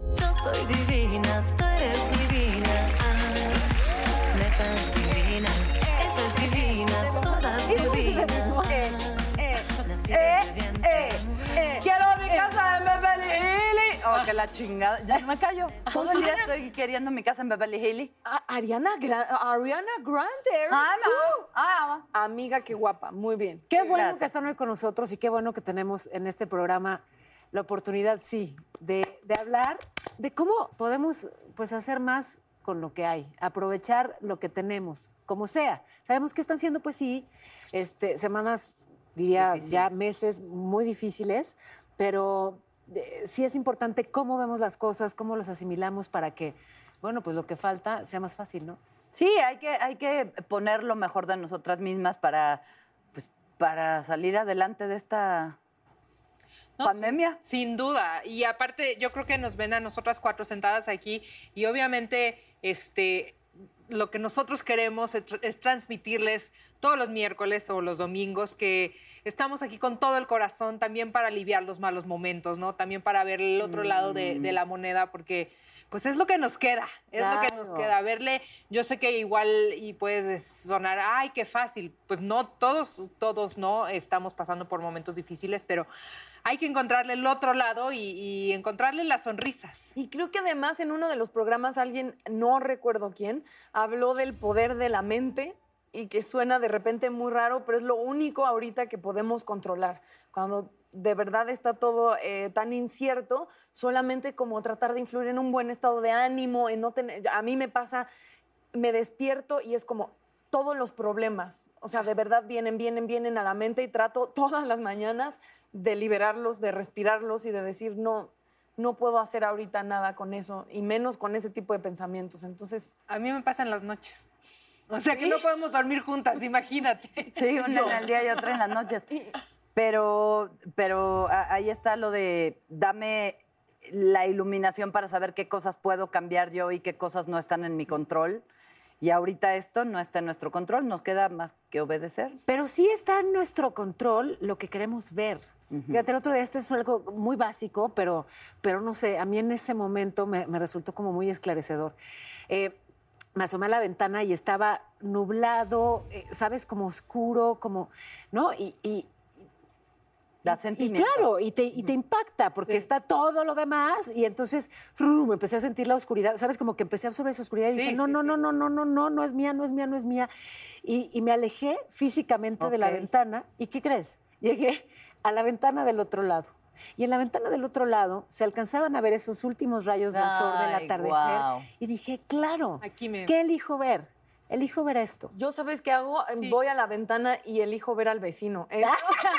Yo soy divina, tú eres divina. Ah, netas divinas, esa es divina, todas divinas. Eh, eh, eh. Quiero mi casa en Beverly Hills. Oh, que la chingada. Ya me callo. Todo el día estoy queriendo mi casa en Beverly Hills. A- Ariana, Gra- Ariana Grande, eres Ah, tú. no. Ah, Amiga, qué guapa, muy bien. Qué bueno Gracias. que están hoy con nosotros y qué bueno que tenemos en este programa la oportunidad, sí, de, de hablar de cómo podemos pues, hacer más con lo que hay, aprovechar lo que tenemos, como sea. Sabemos que están siendo, pues sí, este, semanas, diría ya meses muy difíciles, pero eh, sí es importante cómo vemos las cosas, cómo las asimilamos para que, bueno, pues lo que falta sea más fácil, ¿no? Sí, hay que, hay que poner lo mejor de nosotras mismas para, pues, para salir adelante de esta No, pandemia. Sin duda. Y aparte, yo creo que nos ven a nosotras cuatro sentadas aquí y obviamente este, lo que nosotros queremos es, es transmitirles todos los miércoles o los domingos que estamos aquí con todo el corazón también para aliviar los malos momentos, ¿no? También para ver el otro lado de, de la moneda porque pues es lo que nos queda, es lo que nos queda. Verle, yo sé que igual y puede sonar, ay, qué fácil. Pues no, todos, todos no estamos pasando por momentos difíciles, pero hay que encontrarle el otro lado y, encontrarle las sonrisas. Y creo que además en uno de los programas alguien, no recuerdo quién, habló del poder de la mente y que suena de repente muy raro, pero es lo único ahorita que podemos controlar. Cuando de verdad está todo eh, tan incierto, solamente como tratar de influir en un buen estado de ánimo, en no tener... A mí me pasa, me despierto y es como todos los problemas, o sea, de verdad vienen, vienen, vienen a la mente y trato todas las mañanas de liberarlos, de respirarlos y de decir, no, no puedo hacer ahorita nada con eso, y menos con ese tipo de pensamientos. Entonces, A mí me pasa en las noches. O sea que no podemos dormir juntas, imagínate. Sí, una en el día y otra en las noches. Pero, pero ahí está lo de dame la iluminación para saber qué cosas puedo cambiar yo y qué cosas no están en mi control. Y ahorita esto no está en nuestro control, nos queda más que obedecer. Pero sí está en nuestro control lo que queremos ver. Fíjate, el otro día, este es algo muy básico, pero, pero no sé, a mí en ese momento me, me resultó como muy esclarecedor. Eh, me asomé a la ventana y estaba nublado, eh, ¿sabes? Como oscuro, como, ¿no? Y, y, Da y sentimiento. claro, y te, y te impacta porque está todo lo demás y entonces ¡rum! empecé a sentir la oscuridad, ¿sabes? Como que empecé a absorber esa oscuridad y Sí, dije, no, sí, no, sí. no, no, no, no, no, no es mía, no es mía, no es mía. Y, y me alejé físicamente de la ventana y ¿qué crees? Llegué a la ventana del otro lado. Y en la ventana del otro lado se alcanzaban a ver esos últimos rayos del sol del atardecer. guau. Y dije, claro, Aquí me- ¿qué elijo ver? Elijo ver esto. yo sabes qué hago, voy a la ventana y elijo ver al vecino. Eh, o sea,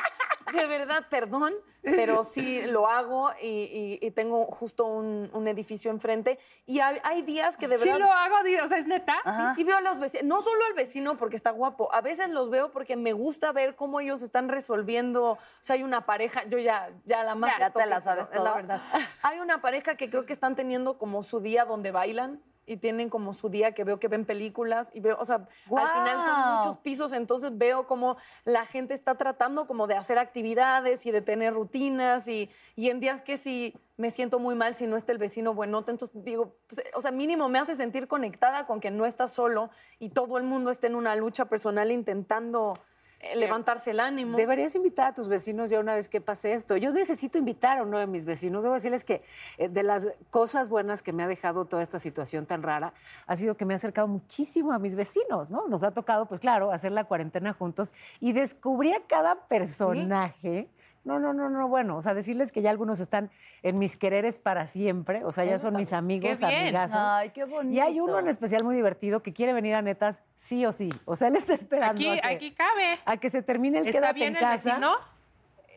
de verdad, perdón, pero sí lo hago y, y- y tengo justo un, un edificio enfrente. Y hay, hay días que de Sí verdad... lo hago, o sea, es neta. Sí, sí veo a los vecinos, no solo al vecino porque está guapo, a veces los veo porque me gusta ver cómo ellos están resolviendo, o sea, hay una pareja, yo ya, ya la más... Ya te la sabes pero es la toda. verdad. Hay una pareja que creo que están teniendo como su día donde bailan y tienen como su día que veo que ven películas y veo, o sea, al final son muchos pisos, entonces veo como la gente está tratando como de hacer actividades y de tener rutinas y, y en días que sí me siento muy mal si no está el vecino buenote, entonces digo, pues, o sea, mínimo me hace sentir conectada con que no estás solo y todo el mundo está en una lucha personal intentando levantarse el ánimo. Deberías invitar a tus vecinos ya una vez que pase esto. Yo necesito invitar a uno de mis vecinos. Debo decirles que eh, de las cosas buenas que me ha dejado toda esta situación tan rara ha sido que me ha acercado muchísimo a mis vecinos, ¿no? Nos ha tocado, pues claro, hacer la cuarentena juntos y descubrí a cada personaje. No, no, no, no, bueno, o sea, decirles que ya algunos están en mis quereres para siempre, o sea, ya son mis amigos, amigazos. Ay, qué bonito. Y hay uno en especial muy divertido que quiere venir a netas sí o sí. O sea, él está esperando Aquí, a, que, aquí cabe. a que se termine el ¿Está quédate bien en el casa. vecino?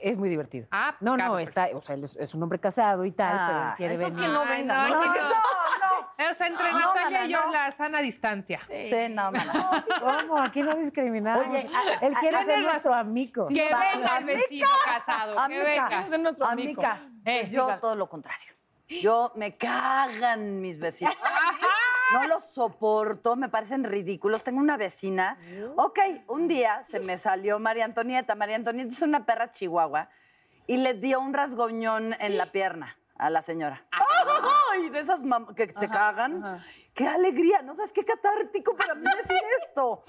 Es muy divertido. Ah, no, claro, no, está, o sea, él es, es un hombre casado y tal, pero él Ah, quiere entonces venir. que no venga. no, No, no, no, O sea, entre No, Natalia y yo, no. la sana distancia. Sí, no, mana. ¿Cómo? Aquí no discriminamos. Oye, a- él quiere ser nuestro amigo. Que venga el vecino casado, que venga. Amigas, Es nuestro amigo. amigas, Eh, pues yo todo lo contrario. Yo me cagan mis vecinos. No los soporto, me parecen ridículos. Tengo una vecina. Ok, un día se me salió María Antonieta. María Antonieta es una perra chihuahua y le dio un rasgoñón en la pierna a la señora. ¡Ay! De esas que te cagan. ¡Qué alegría! No sabes qué catártico para mí decir esto.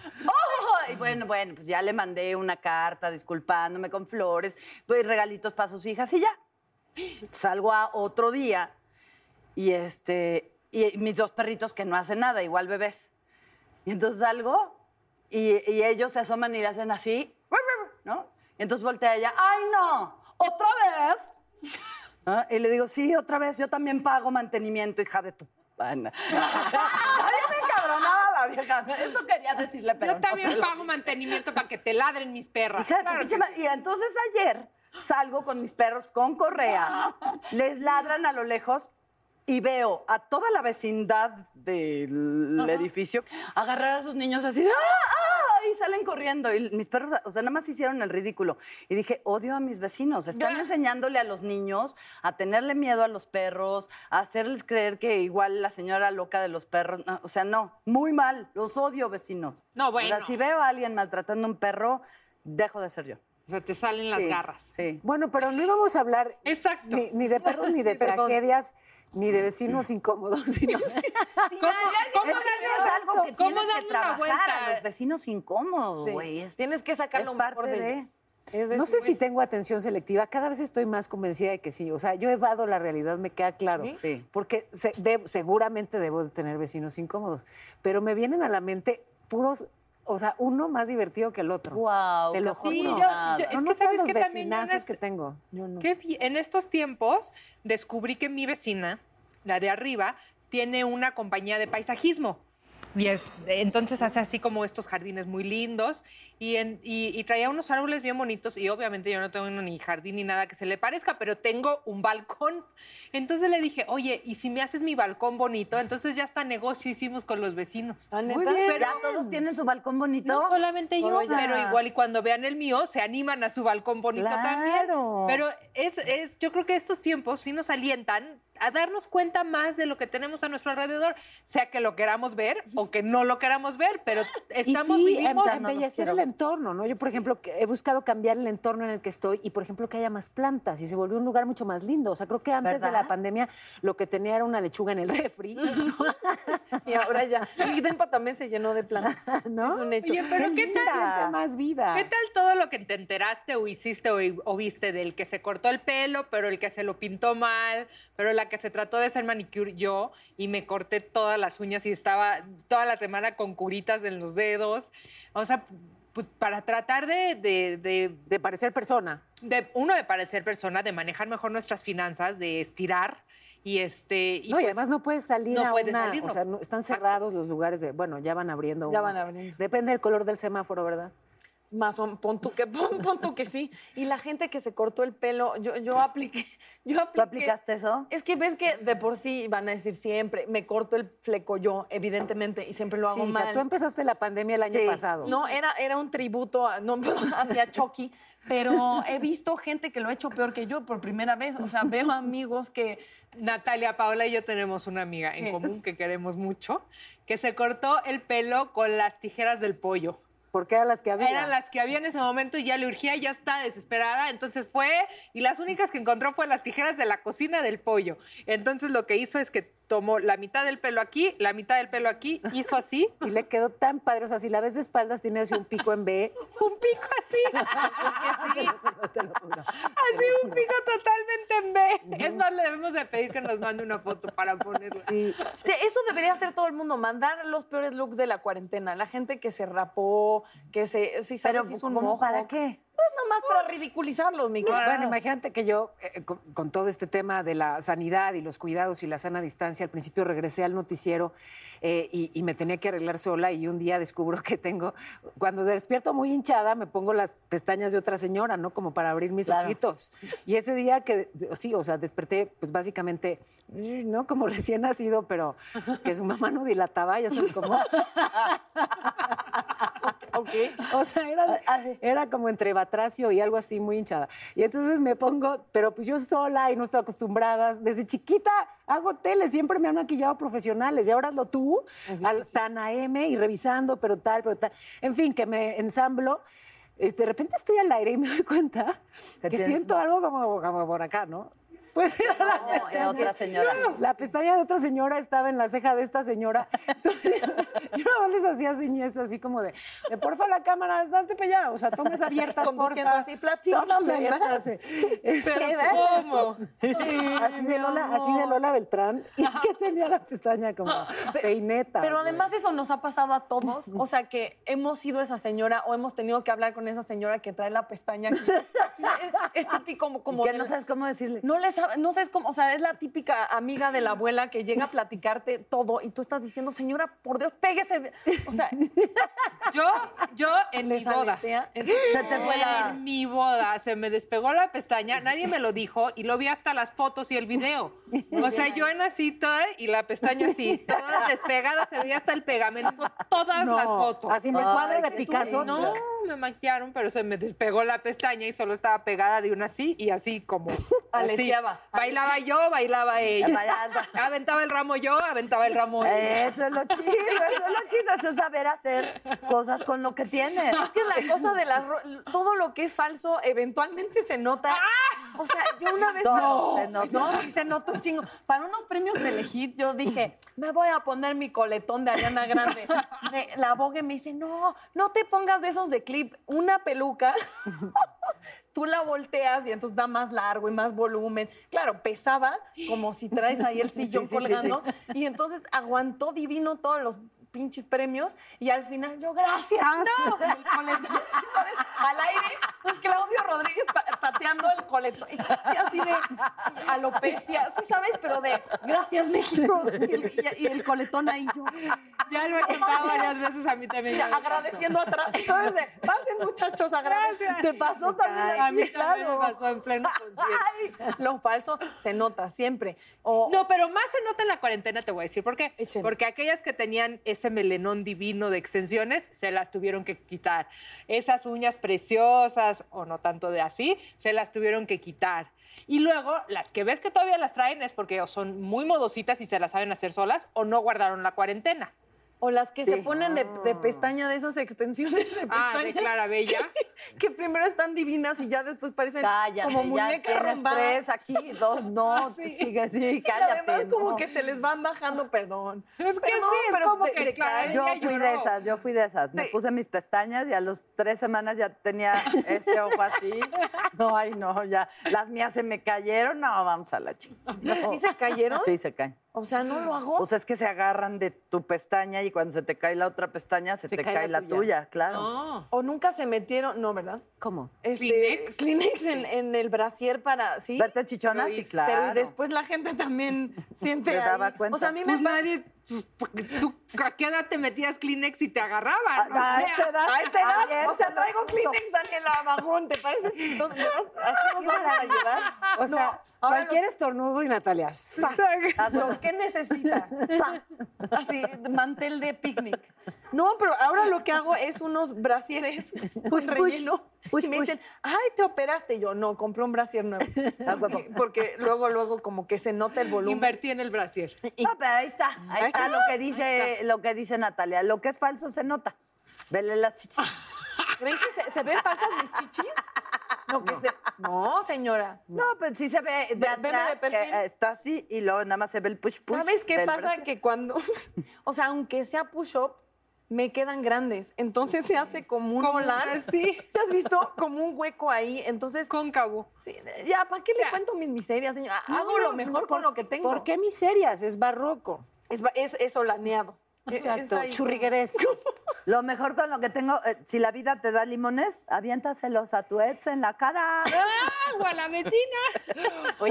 ¡Ay! Bueno, bueno, pues ya le mandé una carta disculpándome con flores, pues regalitos para sus hijas y ya. Salgo a otro día y este y mis dos perritos que no hacen nada, igual bebés. Y entonces salgo y, y ellos se asoman y le hacen así, ¿no? Y entonces voltea ella, ¡ay no! ¿Otra vez? ¿Ah? Y le digo, sí, otra vez, yo también pago mantenimiento, hija de tu pana. La vieja. Eso quería decirle, pero Yo no también se lo- pago mantenimiento para que te ladren mis perras. Hija Claro sí. Y entonces ayer salgo con mis perros con correa, les ladran a lo lejos y veo a toda la vecindad del edificio agarrar a sus niños así, ¡ah! ¡ah! Y salen corriendo. Y mis perros, o sea, nada más hicieron el ridículo. Y dije, odio a mis vecinos. Están Ya. enseñándole a los niños a tenerle miedo a los perros, a hacerles creer que igual la señora loca de los perros. no, o sea, no, muy mal. Los odio, vecinos. No, O bueno. sea, si veo a alguien maltratando a un perro, dejo de ser yo. O sea, te salen las Sí, garras. Sí. Bueno, pero no íbamos a hablar Exacto. ni, ni de perros, ni de Perdón. tragedias, ni de vecinos incómodos, sino... ¿Cómo, Es cómo eso es algo que ¿Cómo tienes que trabajar a los vecinos incómodos, güey. Es- Tienes que sacar es lo parte de, de- ellos. Es No sé si tengo atención selectiva, cada vez estoy más convencida de que sí. O sea, yo evado la realidad, me queda claro. ¿Sí? Sí. Porque se- de- seguramente debo de tener vecinos incómodos, pero me vienen a la mente puros, o sea, uno más divertido que el otro. Guau, Te lo juro. Sí, yo- afortunada. yo- no, es no que sabes sabes los que también yo en vecinazos este- que tengo. Yo no. Qué bien. En estos tiempos descubrí que mi vecina, la de arriba, tiene una compañía de paisajismo. Y es, entonces hace así como estos jardines muy lindos y, en- y- y traía unos árboles bien bonitos y obviamente yo no tengo ni jardín ni nada que se le parezca, pero tengo un balcón. Entonces le dije, oye, ¿y si me haces mi balcón bonito? Entonces ya hasta negocio hicimos con los vecinos. Ah, ¿neta? Muy bien. Pero- ¿Ya todos tienen su balcón bonito? No solamente yo, pero igual y cuando vean el mío se animan a su balcón bonito también. Claro. Pero es, es, yo creo que estos tiempos sí nos alientan a darnos cuenta más de lo que tenemos a nuestro alrededor, sea que lo queramos ver o que no lo queramos ver, pero estamos y sí, vivimos embellecer el entorno, ¿no? Yo, por ejemplo, he buscado cambiar el entorno en el que estoy y, por ejemplo, que haya más plantas y se volvió un lugar mucho más lindo. O sea, creo que antes de la pandemia lo que tenía era una lechuga en el refri, Y ahora ya. Y Dempa también se llenó de plantas. ¿no? Es un hecho. Oye, pero ¿qué Se tal? más vida. ¿Qué tal todo lo que te enteraste o hiciste o, o viste del que se cortó el pelo, pero el que se lo pintó mal, pero la que se trató de hacer manicure yo y me corté todas las uñas y estaba toda la semana con curitas en los dedos? O sea, pues para tratar de, de- de- De parecer persona. de- uno, de parecer persona, de manejar mejor nuestras finanzas, de estirar y este... no, y pues, además no puedes salir no a puedes una... salir, o sea, no- están cerrados los lugares de... Bueno, ya van abriendo. Ya unos. van abriendo. Depende del color del semáforo, ¿verdad? Más o pon tú que pon, pon tú que sí. Y la gente que se cortó el pelo, yo, yo apliqué, yo apliqué. ¿Tú aplicaste eso? Es que ves que de por sí van a decir siempre, me corto el fleco yo, evidentemente, y siempre lo hago Sí, hija, mal. tú empezaste la pandemia el año Sí. pasado. No, era, era un tributo a- no, hacia Chucky, pero he visto gente que lo ha hecho peor que yo por primera vez. O sea, veo amigos que Natalia, Paola y yo tenemos una amiga en común que queremos mucho, que se cortó el pelo con las tijeras del pollo. Porque eran las que había. Eran las que había en ese momento y ya le urgía, ya está desesperada. Entonces fue y las únicas que encontró fue las tijeras de la cocina del pollo. Entonces lo que hizo es que tomó la mitad del pelo aquí, la mitad del pelo aquí, hizo así, Y le quedó tan padre. O sea, si la ves de espaldas, tiene así un pico en B. un pico así. Sí, así un pico totalmente en B. Es más, le debemos de pedir que nos mande una foto para ponerla. Sí. Eso debería hacer todo el mundo, mandar los peores looks de la cuarentena. La gente que se rapó, que se, si sabes, Pero, hizo un ¿cómo, mojo. ¿para qué? Pues nomás para ridiculizarlos, mi querida. Bueno, imagínate que yo, eh, con, con todo este tema de la sanidad y los cuidados y la sana distancia, al principio regresé al noticiero eh, y, y me tenía que arreglar sola y un día descubro que tengo, cuando despierto muy hinchada, me pongo las pestañas de otra señora, ¿no? Como para abrir mis Claro. ojitos. Y ese día que, sí, o sea, desperté, pues básicamente, ¿no? Como recién nacido, pero que su mamá no dilataba, ya sabes cómo. Ok. O sea, era, era como entre batracio y algo así muy hinchada. Y entonces me pongo, pero pues yo sola y no estoy acostumbrada. Desde chiquita hago tele, siempre me han maquillado profesionales y ahora lo tú, al, tan AM y revisando, pero tal, pero tal. En fin, que me ensamblo. eh, De repente estoy al aire y me doy cuenta Que siento algo como, como por acá, ¿no? Pues era la No, pestaña. otra señora. La pestaña de otra señora estaba en la ceja de esta señora. Entonces, yo nada más les hacía señas así como de, de, porfa la cámara, date para allá. O sea, tomas abiertas, Conduciendo porfa. así, platícame abiertas, eh. Este, ¿Cómo? así de Lola, así de Lola Beltrán. Y es que tenía la pestaña como peineta. Pero además eso nos ha pasado a todos, o sea que hemos sido esa señora o hemos tenido que hablar con esa señora que trae la pestaña aquí. Es, es típico como, como que no sabes cómo decirle. no le sabe- no sabes cómo, o sea, es la típica amiga de la abuela que llega a platicarte todo y tú estás diciendo, señora, por Dios, péguese. O sea, Yo, yo en mi boda. aletea. Se te fue la... En mi boda se me despegó la pestaña, nadie me lo dijo y lo vi hasta las fotos y el video. O sea, yo en así toda y la pestaña así, todas despegadas, se veía hasta el pegamento, todas No, las fotos. Así me Ay, cuadro de Picasso. No, me maquillaron, pero se me despegó la pestaña y solo estaba pegada de una así y así como así. Aleteaba. Bailaba yo, bailaba ella. Bailaba. Aventaba el ramo yo, aventaba el ramo ella. Eso es lo chido, eso es lo chido, eso es saber hacer cosas con lo que tienes. Es que la cosa de las todo lo que es falso eventualmente se nota. O sea, yo una vez Todo se nota. No, sí se nota un chingo. Para unos premios Telehit yo dije, me voy a poner mi coletón de Ariana Grande. Me- la abogue me dice, "No, no te pongas de esos de clip, una peluca." Tú la volteas y entonces da más largo y más volumen. Claro, pesaba como si traes ahí el sillón Sí, sí, sí, colgando. Y entonces aguantó divino todos los pinches premios y al final yo, gracias. No, el coletón, al aire, un Claudio Rodríguez pa- pateando el coletón. Y así de alopecia, sí sabes, pero de gracias México. Y el, y- y el coletón ahí yo. Ya lo he contado varias veces a mí también. ya, agradeciendo atrás. Entonces, de, pasen muchachos, agradecen. Te pasó también A mí también me pasó en pleno concierto. Ay, lo falso se nota siempre. O, No, pero más se nota en la cuarentena, te voy a decir por qué. Porque aquellas que tenían ese melenón divino de extensiones, se las tuvieron que quitar. Esas uñas preciosas, o no tanto de así, se las tuvieron que quitar. Y luego, las que ves que todavía las traen es porque son muy modositas y se las saben hacer solas, o no guardaron la cuarentena. O las que se Sí. ponen de, de pestaña de esas extensiones de Ah, de pestaña. Clara Bella. que primero están divinas y ya después parecen Cállate, como ya muñeca tienes tres aquí, dos no, Sí. sigue así, Y cállate. además como no. que se les van bajando, perdón. Es que Perdón, sí, es pero como te- que te Clara. Yo fui lloró. de esas, yo fui de esas. Me Sí. puse mis pestañas y a los tres semanas ya tenía este ojo así. No, ay, no, ya. Las mías se me cayeron. No, vamos a la chica. ¿Sí se cayeron? Sí, se caen. O sea, no lo hago. O sea, es que se agarran de tu pestaña y cuando se te cae la otra pestaña, se, Se te cae cae, la la tuya. tuya, claro. No. o nunca se metieron, no, ¿verdad? ¿Cómo? Este, Kleenex. Kleenex en, en el brasier para, ¿sí? Verte chichona, sí, claro. Pero y después la gente también siente Se daba ahí. cuenta. O sea, a mí me Pues nadie, pues, tú, ¿a qué edad te metías Kleenex y te agarraban? A, O a sea, esta edad. A esta edad, ayer o sea, se traigo. Kleenex, Daniela Bajón, ¿te parece chistoso? Así nos vamos a llevar. O sea, No, ahora cualquier estornudo y Natalia. ¡za! lo, lo que necesita. Sa. Así, mantel de picnic. No, pero ahora lo que hago es unos brasieres con push, relleno. push, y me push. dicen, ay, te operaste. Yo, no, compré un brasier nuevo. A huevo. Porque, porque luego, luego como que se nota el volumen. Invertí en el brasier. No, pero ahí está. Ahí, Ahí está, lo que dice, lo que dice Natalia. Lo que es falso se nota. Vele las chichis. ¿Creen que se, se ven falsas mis chichis? Lo que se- No, señora. No, pero sí se ve de de atrás, que, perfil. eh, está así y luego nada más se ve el push push. ¿Sabes qué pasa? brazo. Que cuando, o sea, aunque sea push-up, me quedan grandes. Entonces se hace como un volar. así. ¿Se has visto? Como un hueco ahí. Entonces, Cóncavo. sí, ya, ¿para qué le cuento mis miserias, señora? Hago lo mejor con lo que tengo. ¿Por qué miserias? Es barroco. Es, ba- es, es olaneado. Es- es Exacto, churrigueresco. Lo mejor con lo que tengo, eh, si la vida te da limones, aviéntaselos a tu ex en la cara. ¡Ah, o a la vecina!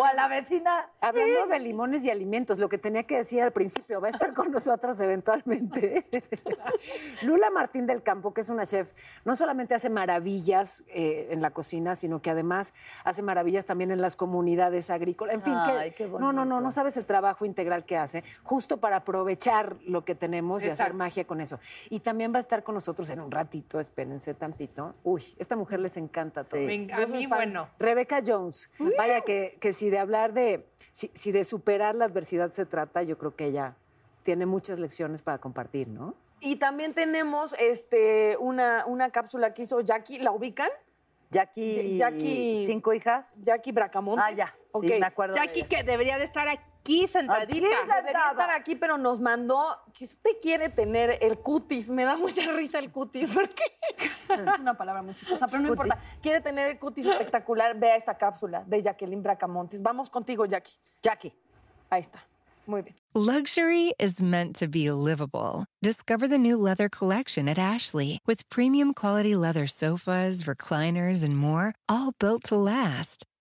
O a la vecina. Hablando de limones y alimentos, lo que tenía que decir al principio, va a estar con nosotros eventualmente. Lula Martín del Campo, que es una chef, no solamente hace maravillas eh, en la cocina, sino que además hace maravillas también en las comunidades agrícolas. En fin, Ay, que, qué no, no, no, no sabes el trabajo integral que hace, justo para aprovechar lo que tenemos y hacer magia con eso. Y también va a estar con nosotros en un ratito, espérense tantito. Uy, esta mujer les encanta todo. Venga, a mí, bueno. Rebeca Jones, vaya que, que si de hablar de, si, si de superar la adversidad se trata, yo creo que ella tiene muchas lecciones para compartir, ¿no? Y también tenemos este, una, una cápsula que hizo Jackie. ¿La ubican? Jackie, Jackie- cinco hijas. Jackie Bracamontes. Ah, ya. Ok. Sí, me acuerdo. Jackie que debería de estar aquí sentadita. Debería estar aquí, pero nos mandó que usted quiere tener el cutis. Me da mucha risa el cutis, porque es una palabra muy chistosa, pero no Cutis. importa. Quiere tener el cutis espectacular. Vea esta cápsula de Jacqueline Bracamontes. Vamos contigo, Jackie. Jackie. Ahí está. Muy bien. Luxury is meant to be livable. Discover the new leather collection at Ashley with premium quality leather sofas, recliners, and more, all built to last.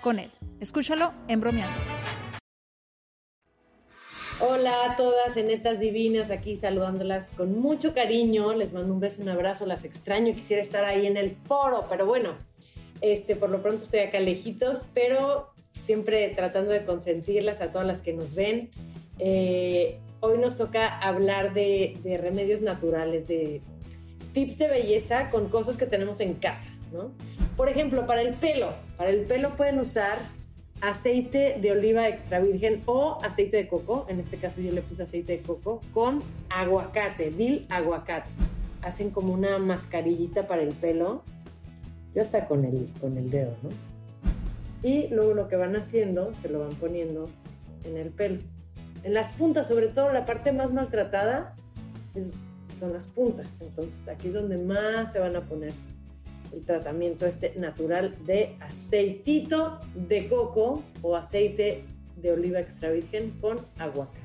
con él. Escúchalo en bromeando. Hola a todas, netas divinas, aquí saludándolas con mucho cariño. Les mando un beso, un abrazo, las extraño. Quisiera estar ahí en el foro, pero bueno, este, por lo pronto estoy acá lejitos, pero siempre tratando de consentirlas a todas las que nos ven. Eh, hoy nos toca hablar de remedios naturales, de tips de belleza con cosas que tenemos en casa, ¿no? Por ejemplo, para el pelo, para el pelo pueden usar aceite de oliva extra virgen o aceite de coco, en este caso yo le puse aceite de coco, con aguacate, vil aguacate. Hacen como una mascarillita para el pelo, yo hasta con el, con el dedo, ¿no? Y luego lo que van haciendo, se lo van poniendo en el pelo. En las puntas, sobre todo la parte más maltratada, es- son las puntas. Entonces aquí es donde más se van a poner el tratamiento este natural de aceitito de coco o aceite de oliva extra virgen con aguacate.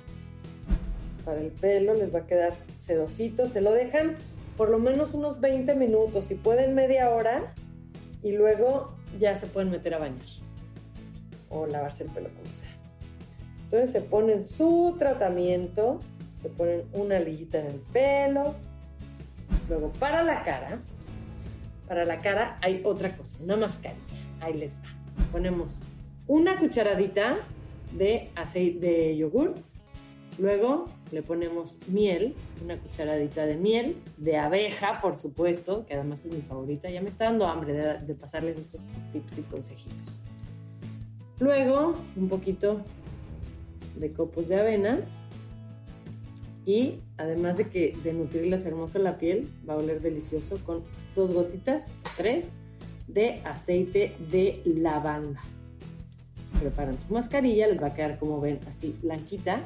Para el pelo les va a quedar sedosito, se lo dejan por lo menos unos 20 minutos, si pueden media hora, y luego ya se pueden meter a bañar o lavarse el pelo como sea. Entonces se ponen su tratamiento, se ponen una liguita en el pelo, luego para la cara, para la cara hay otra cosa, una mascarilla. Ahí les va. Ponemos una cucharadita de aceite de yogur. Luego le ponemos miel, una cucharadita de miel, de abeja, por supuesto, que además es mi favorita. Ya me está dando hambre de, pasarles estos tips y consejitos. Luego un poquito de copos de avena. Y además de que de nutrirles hermoso la piel, va a oler delicioso con dos gotitas, tres, de aceite de lavanda. Preparan su mascarilla, les va a quedar como ven así blanquita.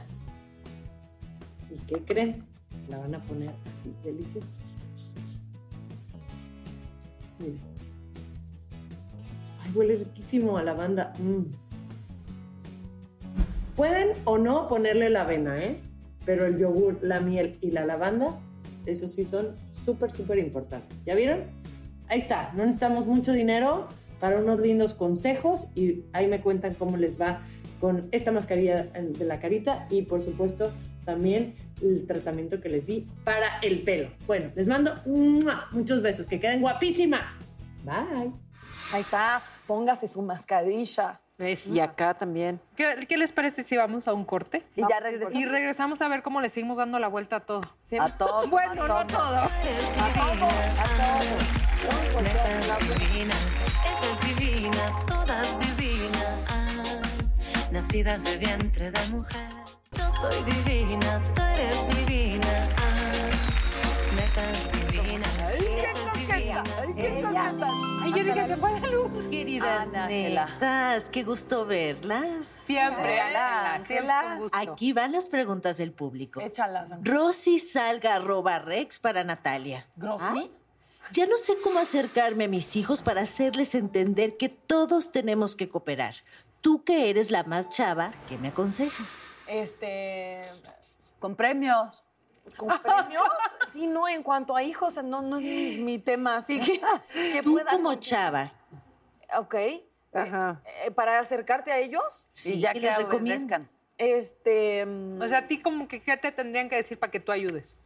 ¿Y qué creen? Se la van a poner así deliciosa. Miren. Ay, huele riquísimo a lavanda. Mm. Pueden o no ponerle la avena, ¿eh? Pero el yogur, la miel y la lavanda esos sí son súper, súper importantes. ¿Ya vieron? Ahí está, no necesitamos mucho dinero para unos lindos consejos y ahí me cuentan cómo les va con esta mascarilla de la carita y por supuesto también el tratamiento que les di para el pelo. Bueno, les mando muchos besos, que queden guapísimas. Bye. Ahí está, póngase su mascarilla. Y acá también. ¿Qué, qué les parece si vamos a un corte? Y ya regresamos. Y regresamos a ver cómo le seguimos dando la vuelta a todo. A todo. Bueno, no a todo. Netas divinas, esa es divina, todas divinas, nacidas de vientre de mujer. Yo soy divina, tú eres divina. Netas divinas, Ay, yo dije, se fue la luz. Queridas netas, qué gusto verlas. Siempre, Ángela, siempre Ángela. un gusto. Aquí van las preguntas del público. Échalas. Rosy Salga arroba Rex para Natalia. ¿Grossi? Ya no sé cómo acercarme a mis hijos para hacerles entender que todos tenemos que cooperar. Tú que eres la más chava, ¿qué me aconsejas? Este. Con premios. ¿Con premios? Sí, no, en cuanto a hijos, no, no es mi, mi tema, así que. que Tú pueda- como chava, Ok. Ajá. Eh, para acercarte a ellos, sí, y ya ¿qué que les este. O sea, a ti como que qué te tendrían que decir para que tú ayudes.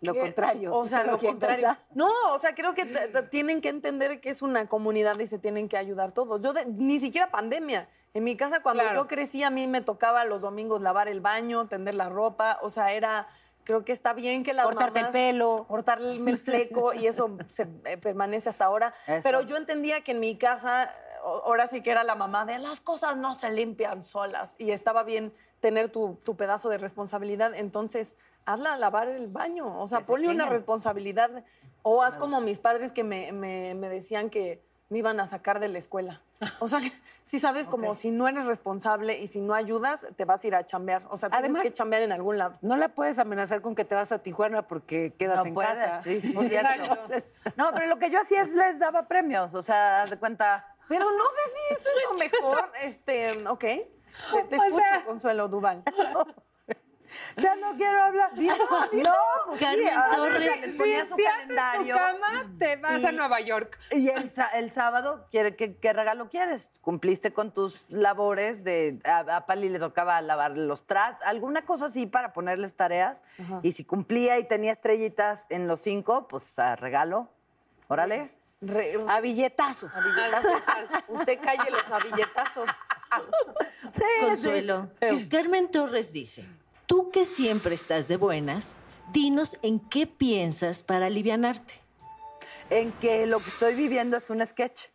Lo contrario. O sea, lo contrario. pensar. No, o sea, creo que tienen que entender que es una comunidad y se tienen que ayudar todos. Yo de- ni siquiera pandemia. En mi casa cuando Claro. yo crecí a mí me tocaba los domingos lavar el baño, tender la ropa, o sea, era creo que está bien que las Cortarte el pelo. cortarme el fleco y eso se eh, permanece hasta ahora. Eso. Pero yo entendía que en mi casa o- ahora sí que era la mamá de las cosas no se limpian solas y estaba bien tener tu, tu pedazo de responsabilidad. Entonces, hazla lavar el baño. O sea, ponle una responsabilidad. O haz como mis padres que me, me- me decían que me iban a sacar de la escuela. O sea, si sabes, como si no eres responsable y si no ayudas, te vas a ir a chambear. O sea, tienes Además- que chambear en algún lado. No la puedes amenazar con que te vas a Tijuana porque quédate No en puedes, casa. sí, sí, No, pero lo que yo hacía es les daba premios. O sea, haz de cuenta. Pero no sé si eso es lo mejor. Este, ok. Te, escucho, sea- Consuelo Duval. Ya no quiero hablar. No, pues Carmen a ver, Torres. Si, su si haces tu calendario. cama, te vas a Nueva York. Y el, el sábado, ¿quiere, qué, qué regalo quieres? Cumpliste con tus labores de... A, a Pali le tocaba lavar los trastes, alguna cosa así para ponerles tareas. Y si cumplía y tenía estrellitas en los cinco, pues a regalo. Órale. Re- A billetazos. billetazos. Usted calle los abilletazos. Sí, Consuelo, Carmen Torres dice, tú que siempre estás de buenas, dinos en qué piensas para alivianarte. En que lo que estoy viviendo es un sketch.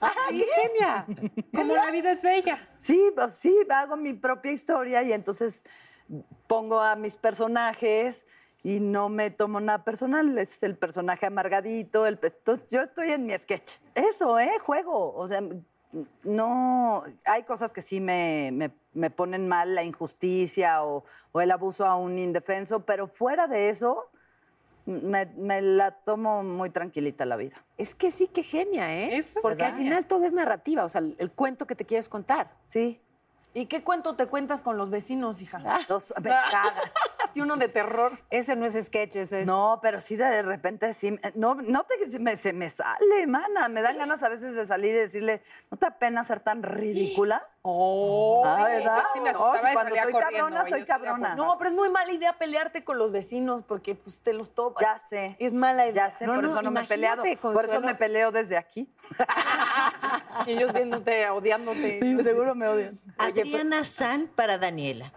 ¡Ay, qué genia! Como la vida es bella. Sí, pues sí, hago mi propia historia y entonces pongo a mis personajes y no me tomo nada personal. Es el personaje amargadito. El, yo estoy en mi sketch. Eso, ¿eh? Juego. O sea, no. Hay cosas que sí me, me- me ponen mal, la injusticia o, o el abuso a un indefenso, pero fuera de eso, me, me la tomo muy tranquilita la vida. Es que sí, qué genia, ¿eh? Es Porque al final todo es narrativa, o sea, el, el cuento que te quieres contar. Sí. ¿Y qué cuento te cuentas con los vecinos, hija? Los, me. Así uno de terror. Ese no es sketch, ese es... No, pero sí de repente sí. No, no te, se me, se me sale, mana. Me dan ganas a veces de salir y decirle, ¿no te apena ser tan ridícula? Oh, Ah, ¿verdad? yo sí me No, asustaba si y cuando soy cabrona, soy cabrona. No, pero es muy mala idea pelearte con los vecinos porque pues te los topas. Ya sé. Es mala idea. Ya sé, No, por no, eso no me he peleado. Por eso me peleo desde aquí. Y ellos viéndote, odiándote. Sí, seguro me odian. Adriana San para Daniela.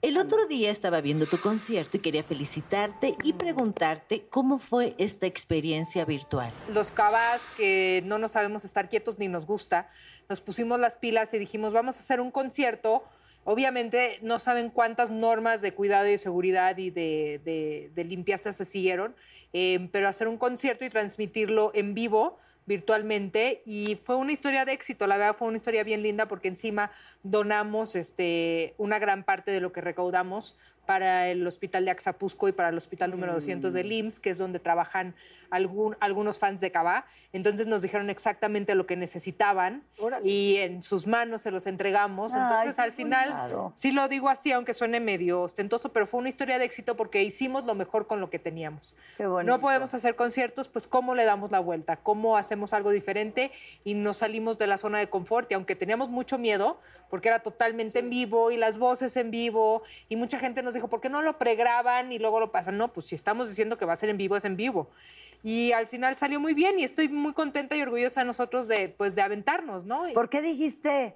El otro día estaba viendo tu concierto y quería felicitarte y preguntarte cómo fue esta experiencia virtual. los cabas que no nos sabemos estar quietos ni nos gusta, nos pusimos las pilas y dijimos, vamos a hacer un concierto. Obviamente no saben cuántas normas de cuidado y de seguridad y de, de- de limpieza se siguieron, eh, pero hacer un concierto y transmitirlo en vivo virtualmente y fue una historia de éxito, la verdad fue una historia bien linda porque encima donamos este, una gran parte de lo que recaudamos para el hospital de Axapusco y para el hospital número 200 del IMSS, que es donde trabajan algún, algunos fans de Cabá. Entonces nos dijeron exactamente lo que necesitaban y en sus manos se los entregamos. Ay, Entonces al final, sí lo digo así, aunque suene medio ostentoso, pero fue una historia de éxito porque hicimos lo mejor con lo que teníamos. Qué. No podemos hacer conciertos, pues cómo le damos la vuelta, cómo hacemos algo diferente y nos salimos de la zona de confort. Y aunque teníamos mucho miedo, porque era totalmente en vivo y las voces en vivo, y mucha gente nos dijo, ¿por qué no lo pregraban y luego lo pasan? No, pues si estamos diciendo que va a ser en vivo, es en vivo. Y al final salió muy bien y estoy muy contenta y orgullosa de nosotros de, pues, de aventarnos, ¿no? ¿Por qué dijiste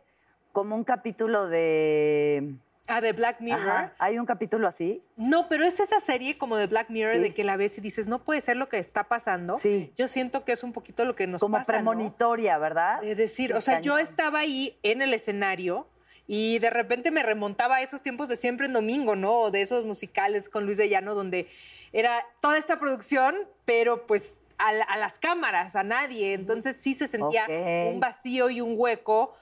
como un capítulo de... Ah, de Black Mirror. Ajá, ¿Hay un capítulo así? No, pero es esa serie como de Black Mirror Sí. de que la ves y dices, no puede ser lo que está pasando. Sí. Yo siento que es un poquito lo que nos Como pasa, ¿no? premonitoria, ¿verdad? De decir, Qué o sea, yo estaba ahí en el escenario y de repente me remontaba a esos tiempos de siempre en domingo, ¿no? O de esos musicales con Luis de Llano, donde era toda esta producción, pero pues a, la- a las cámaras, a nadie. Entonces sí se sentía un vacío y un hueco.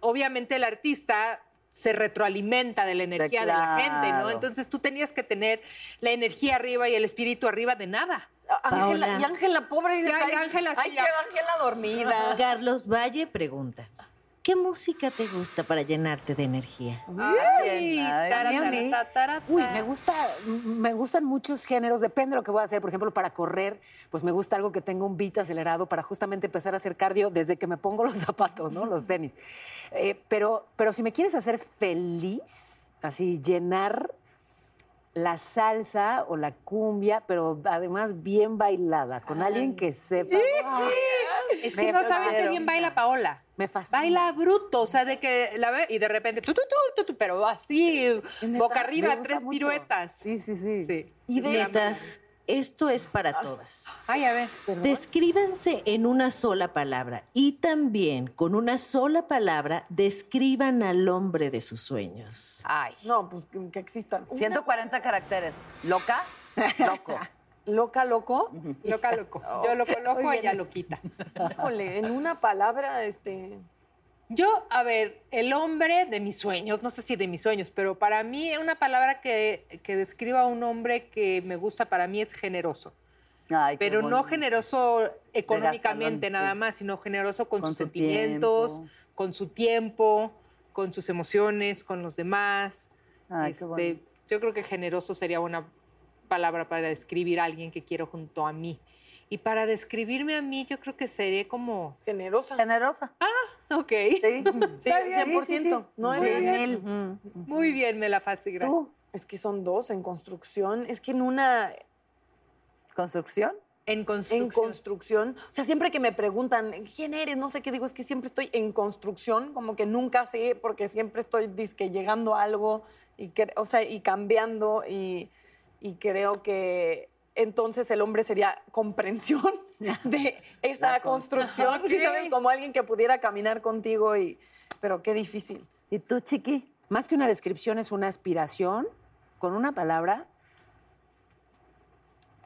Obviamente el artista se retroalimenta de la energía de la gente, ¿no? Entonces tú tenías que tener la energía arriba y el espíritu arriba de nada. Ángela, Paola. y Ángela, pobre, y Ángela, sí, ay, ya. quedó Ángela dormida. Carlos Valle pregunta, ¿qué música te gusta para llenarte de energía? Ay, ay, Uy, me gusta, me gustan muchos géneros, depende de lo que voy a hacer. Por ejemplo, para correr, pues me gusta algo que tenga un beat acelerado para justamente empezar a hacer cardio desde que me pongo los zapatos, ¿no? Los tenis. Eh, pero, pero si me quieres hacer feliz, así llenar la salsa o la cumbia, pero además bien bailada, con alguien que sepa. Es que Me no sabes qué bien baila Paola. Me fascina. Baila bruto, o sea, de que la ve y de repente, tu, tu, tu, tu, tu, pero así, boca arriba, tres mucho. piruetas. Sí, sí, sí. Sí. Y Netas, esto es para todas. Ay, a ver. Descríbanse en una sola palabra y también con una sola palabra describan al hombre de sus sueños. Ay. No, pues que, que existan. Una 140 caracteres. ¿Loca? Loco. Loca, loco. Loca, loco. Yo loco, loco, ella loquita. Híjole, en una palabra, este. Yo, a ver, el hombre de mis sueños, no sé si de mis sueños, pero para mí una palabra que, que describa a un hombre que me gusta para mí es generoso. Ay, Pero no generoso económicamente nada sí. más, sino generoso con, Con sus su sentimientos, tiempo. con su tiempo, con sus emociones, con los demás. Ay, bonito. yo creo que generoso sería una palabra para describir a alguien que quiero junto a mí. Y para describirme a mí, yo creo que sería como... Generosa. Generosa. Ok. Sí. Sí, Está bien, 100%. sí, sí, sí. No Muy es bien. Muy bien, me la fácil, gracias. ¿Tú? Es que son dos en construcción. Es que en una. ¿Construcción? En En construcción. construcción. O sea, siempre que me preguntan, ¿quién eres? No sé qué digo, es que siempre estoy en construcción, como que nunca sé, porque siempre estoy disque llegando a algo y, que, o sea, y cambiando. Y, y creo que entonces el hombre sería comprensión de esa La construcción. ¿sí sabes? Como alguien que pudiera caminar contigo, y, pero qué difícil. ¿Y tú, chiqui? Más que una descripción es una aspiración con una palabra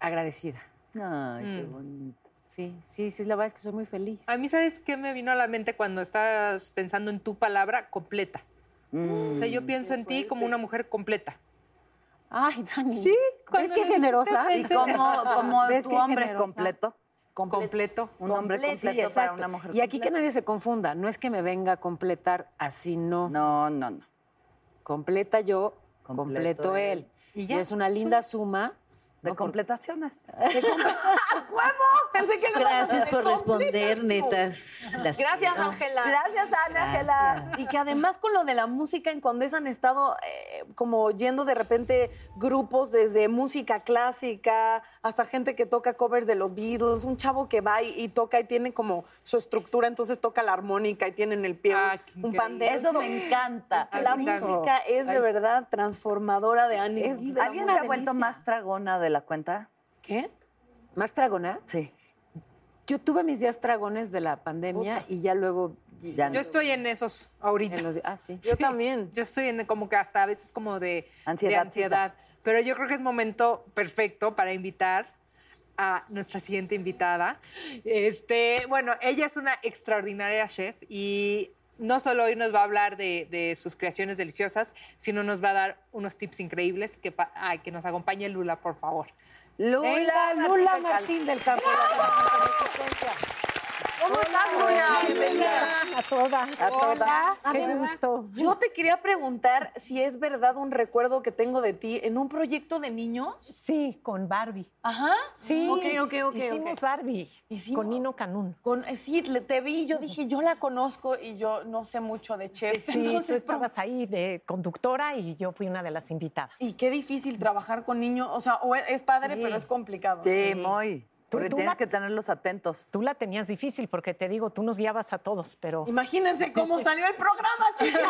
agradecida. Ay, qué Mm. bonito. Sí, sí, sí, la verdad es que soy muy feliz. A mí, ¿sabes qué me vino a la mente cuando estabas pensando en tu palabra completa? O sea, yo pienso en ti como una mujer completa. Ay, Dani. Sí, ¿Ves cuando qué generosa? ¿Y cómo, cómo ¿Ves tu hombre generosa? completo? Completo. Un hombre Completo, completo sí, para una mujer Y aquí que nadie se confunda, no es que me venga a completar así, no. No, no, no. Completa yo, Completo completo él. él. Y Y ya. es una linda suma. De ¿no? Por- completaciones. Pensé que no Gracias por de responder, netas. Las Gracias, quiero. Ángela. Gracias, Ana, Ángela. Y que además con lo de la música en Condesa han estado eh, como yendo de repente grupos desde música clásica hasta gente que toca covers de los Beatles, un chavo que va y, y toca y tiene como su estructura, entonces toca la armónica y tiene en el pie Ah, un, pandero. Eso me encanta. La música es de verdad transformadora de ánimos. ¿Alguien se ha vuelto más tragona de la cuenta? ¿Qué? ¿Más tragona? Sí. Yo tuve mis días tragones de la pandemia y ya luego... Ya Yo no. estoy en esos ahorita. en los di- ah, sí. Yo también. Yo estoy en como que hasta a veces como de Ansiedad. de ansiedad. Pero yo creo que es momento perfecto para invitar a nuestra siguiente invitada. Este, bueno, ella es una extraordinaria chef y no solo hoy nos va a hablar de, de sus creaciones deliciosas, sino nos va a dar unos tips increíbles. Que, ay, que nos acompañe Lula, por favor. Lula, Venga, Lula Martín del Campo. ¿Cómo estás, Lula? Bienvenida a todas. A todas. Hola, A qué gusto. Yo te quería preguntar si es verdad un recuerdo que tengo de ti en un proyecto de niños. Sí, con Barbie. Ajá. Sí, Ok, ok, ok. hicimos. Barbie Hicimos- con Nino Canún. Con, eh, sí, te vi, yo dije, yo la conozco y yo no sé mucho de chef. Sí, tú Entonces, estabas ahí de conductora y yo fui una de las invitadas. Y qué difícil trabajar con niños. O sea, o es- padre, Sí. pero es complicado. Sí, muy. Tú- Porque tú tienes la- que tenerlos atentos. Tú la tenías difícil porque te digo, tú nos guiabas a todos, pero Imagínense cómo salió el programa, chicas.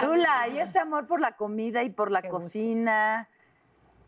Lula, y este amor por la comida y por la Qué gusto.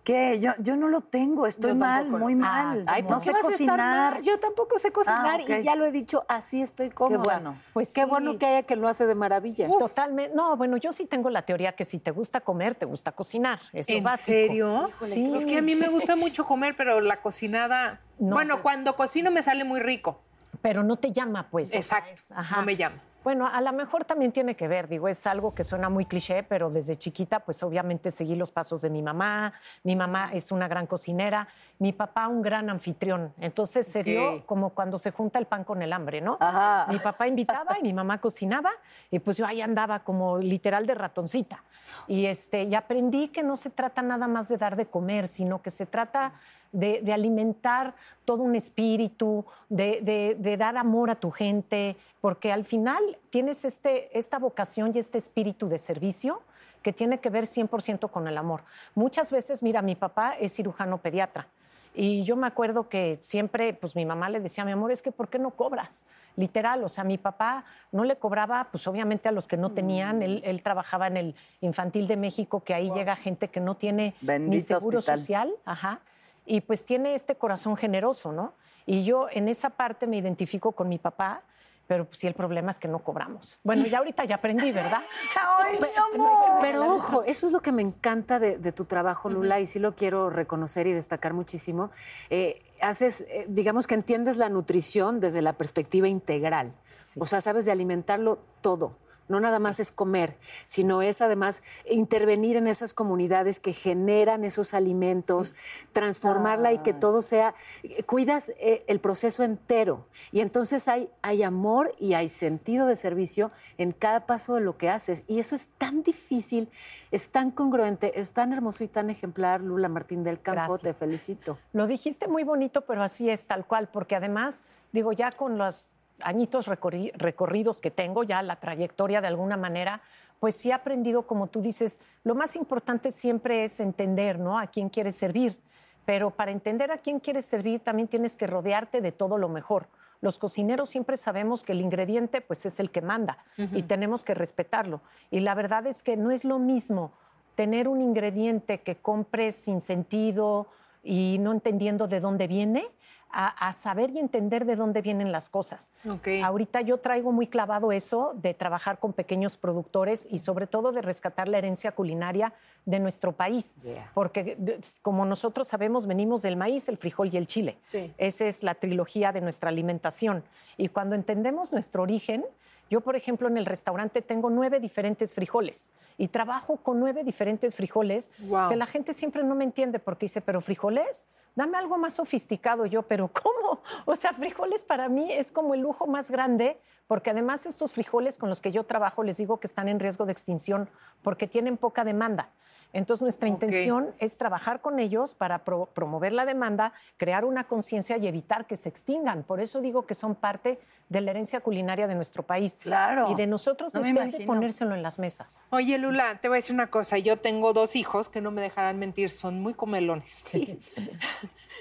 ¿Qué? Yo, yo no lo tengo, estoy mal, muy mal. Ay, no ¿por qué sé vas a estar cocinar. mal? Yo tampoco sé cocinar Ah, y ya lo he dicho, así estoy cómoda. bueno. Pues Qué sí. bueno que haya que lo hace de maravilla. Totalmente. No, bueno, yo sí tengo la teoría que si te gusta comer, te gusta cocinar. Es lo ¿En básico. serio? Sí. Es que a mí me gusta mucho comer, pero la cocinada... No bueno, sé. cuando cocino me sale muy rico. Pero no te llama, pues. o sea, Exacto. es- ajá. No me llama. Bueno, a lo mejor también tiene que ver, digo, es algo que suena muy cliché, pero desde chiquita, pues obviamente seguí los pasos de mi mamá. Mi mamá es una gran cocinera, mi papá un gran anfitrión. Entonces se dio como cuando se junta el pan con el hambre, ¿no? Ajá. Mi papá invitaba y mi mamá cocinaba, y pues yo ahí andaba como literal de ratoncita. Y, este, y aprendí que no se trata nada más de dar de comer, sino que se trata de, de alimentar todo un espíritu, de, de- de dar amor a tu gente, porque al final tienes este, esta vocación y este espíritu de servicio que tiene que ver 100% con el amor. Muchas veces, mira, mi papá es cirujano pediatra. Y yo me acuerdo que siempre, pues mi mamá le decía, mi amor, es que ¿por qué no cobras? Literal, o sea, mi papá no le cobraba, pues obviamente a los que no Mm. tenían, él, él trabajaba en el Infantil de México, que ahí llega gente que no tiene ni seguro hospital. social, ajá, y pues tiene este corazón generoso, ¿no? Y yo en esa parte me identifico con mi papá, pero pues sí el problema es que no cobramos. Bueno, ya ahorita ya aprendí, ¿verdad? ¡Ay, mi Pero- amor! Pero ojo, eso es lo que me encanta de, de tu trabajo, Lula, y sí lo quiero reconocer y destacar muchísimo. Eh, haces, eh, digamos que entiendes la nutrición desde la perspectiva integral. O sea, sabes de alimentarlo todo. No nada más es comer, sino es además intervenir en esas comunidades que generan esos alimentos, transformarla y que todo sea, eh, cuidas eh, el proceso entero. Y entonces hay, hay amor y hay sentido de servicio en cada paso de lo que haces. Y eso es tan difícil, es tan congruente, es tan hermoso y tan ejemplar, Lula Martín del Campo, Gracias. te felicito. Lo dijiste muy bonito, pero así es, tal cual, porque además, digo, ya con los añitos recorri- recorridos que tengo, ya la trayectoria de alguna manera, pues sí he aprendido, como tú dices, lo más importante siempre es entender, ¿no? A quién quieres servir. Pero para entender a quién quieres servir, también tienes que rodearte de todo lo mejor. Los cocineros siempre sabemos que el ingrediente, pues, es el que manda y tenemos que respetarlo. Y la verdad es que no es lo mismo tener un ingrediente que compres sin sentido y no entendiendo de dónde viene, a, a saber y entender de dónde vienen las cosas. Ok. Ahorita yo traigo muy clavado eso de trabajar con pequeños productores y sobre todo de rescatar la herencia culinaria de nuestro país. Porque como nosotros sabemos, venimos del maíz, el frijol y el chile. Sí. Esa es la trilogía de nuestra alimentación. Y cuando entendemos nuestro origen, yo, por ejemplo, en el restaurante tengo nueve diferentes frijoles y trabajo con nueve diferentes frijoles Wow. que la gente siempre no me entiende porque dice, pero frijoles, dame algo más sofisticado. Yo, pero ¿cómo? O sea, frijoles para mí es como el lujo más grande porque además estos frijoles con los que yo trabajo les digo que están en riesgo de extinción porque tienen poca demanda. Entonces, nuestra intención es trabajar con ellos para pro- promover la demanda, crear una conciencia y evitar que se extingan. Por eso digo que son parte de la herencia culinaria de nuestro país. Claro. Y de nosotros No depende ponérselo en las mesas. Oye, Lula, te voy a decir una cosa. Yo tengo dos hijos que no me dejarán mentir, son muy comelones.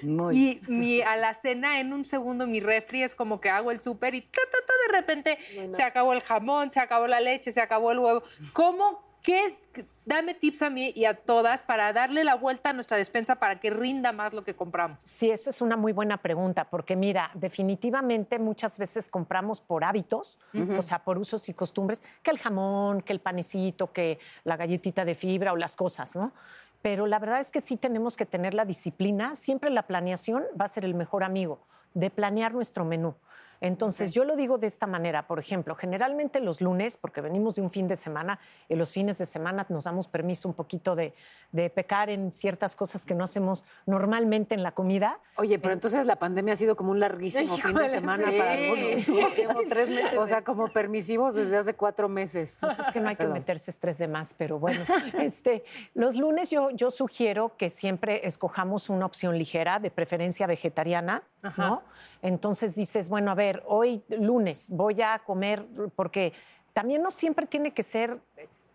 Muy. Y mi alacena en un segundo, mi refri es como que hago el súper y ta, ta, ta, de repente se acabó el jamón, se acabó la leche, se acabó el huevo. ¿Cómo? ¿Qué? Dame tips a mí y a todas para darle la vuelta a nuestra despensa para que rinda más lo que compramos. Sí, eso es una muy buena pregunta, porque mira, definitivamente muchas veces compramos por hábitos, o sea, por usos y costumbres, que el jamón, que el panecito, que la galletita de fibra o las cosas, ¿no? Pero la verdad es que sí tenemos que tener la disciplina, siempre la planeación va a ser el mejor amigo de planear nuestro menú. Entonces, yo lo digo de esta manera, por ejemplo, generalmente los lunes, porque venimos de un fin de semana, y los fines de semana nos damos permiso un poquito de, de pecar en ciertas cosas que no hacemos normalmente en la comida. Oye, pero entonces la pandemia ha sido como un larguísimo fin de semana sí. para algunos. Como tres meses O sea, como permisivos desde hace cuatro meses. Pues es que no hay que meterse estrés de más, pero bueno, este, los lunes yo, yo sugiero que siempre escojamos una opción ligera, de preferencia vegetariana, ¿no? Entonces dices, bueno, a ver, hoy lunes voy a comer, porque también no siempre tiene que ser.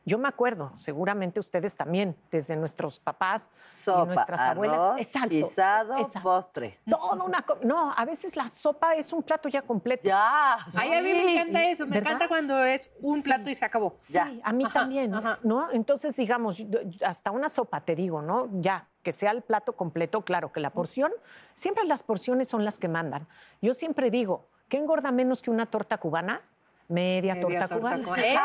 Yo me acuerdo, seguramente ustedes también, desde nuestros papás y Sopa, nuestras abuelas. arroz, Exacto, guisado, exacto. postre. Toda una no, a veces la sopa es un plato ya completo. Ya. Ay, a mí me encanta eso. Me ¿verdad? encanta cuando es un plato y se acabó. Sí, a mí también, ¿no? Entonces, digamos, hasta una sopa, te digo, ¿no? Ya, que sea el plato completo, claro, que la porción, siempre las porciones son las que mandan. Yo siempre digo, ¿qué engorda menos que una torta cubana? Media, Media torta, torta cubana. cubana. ¿Eh?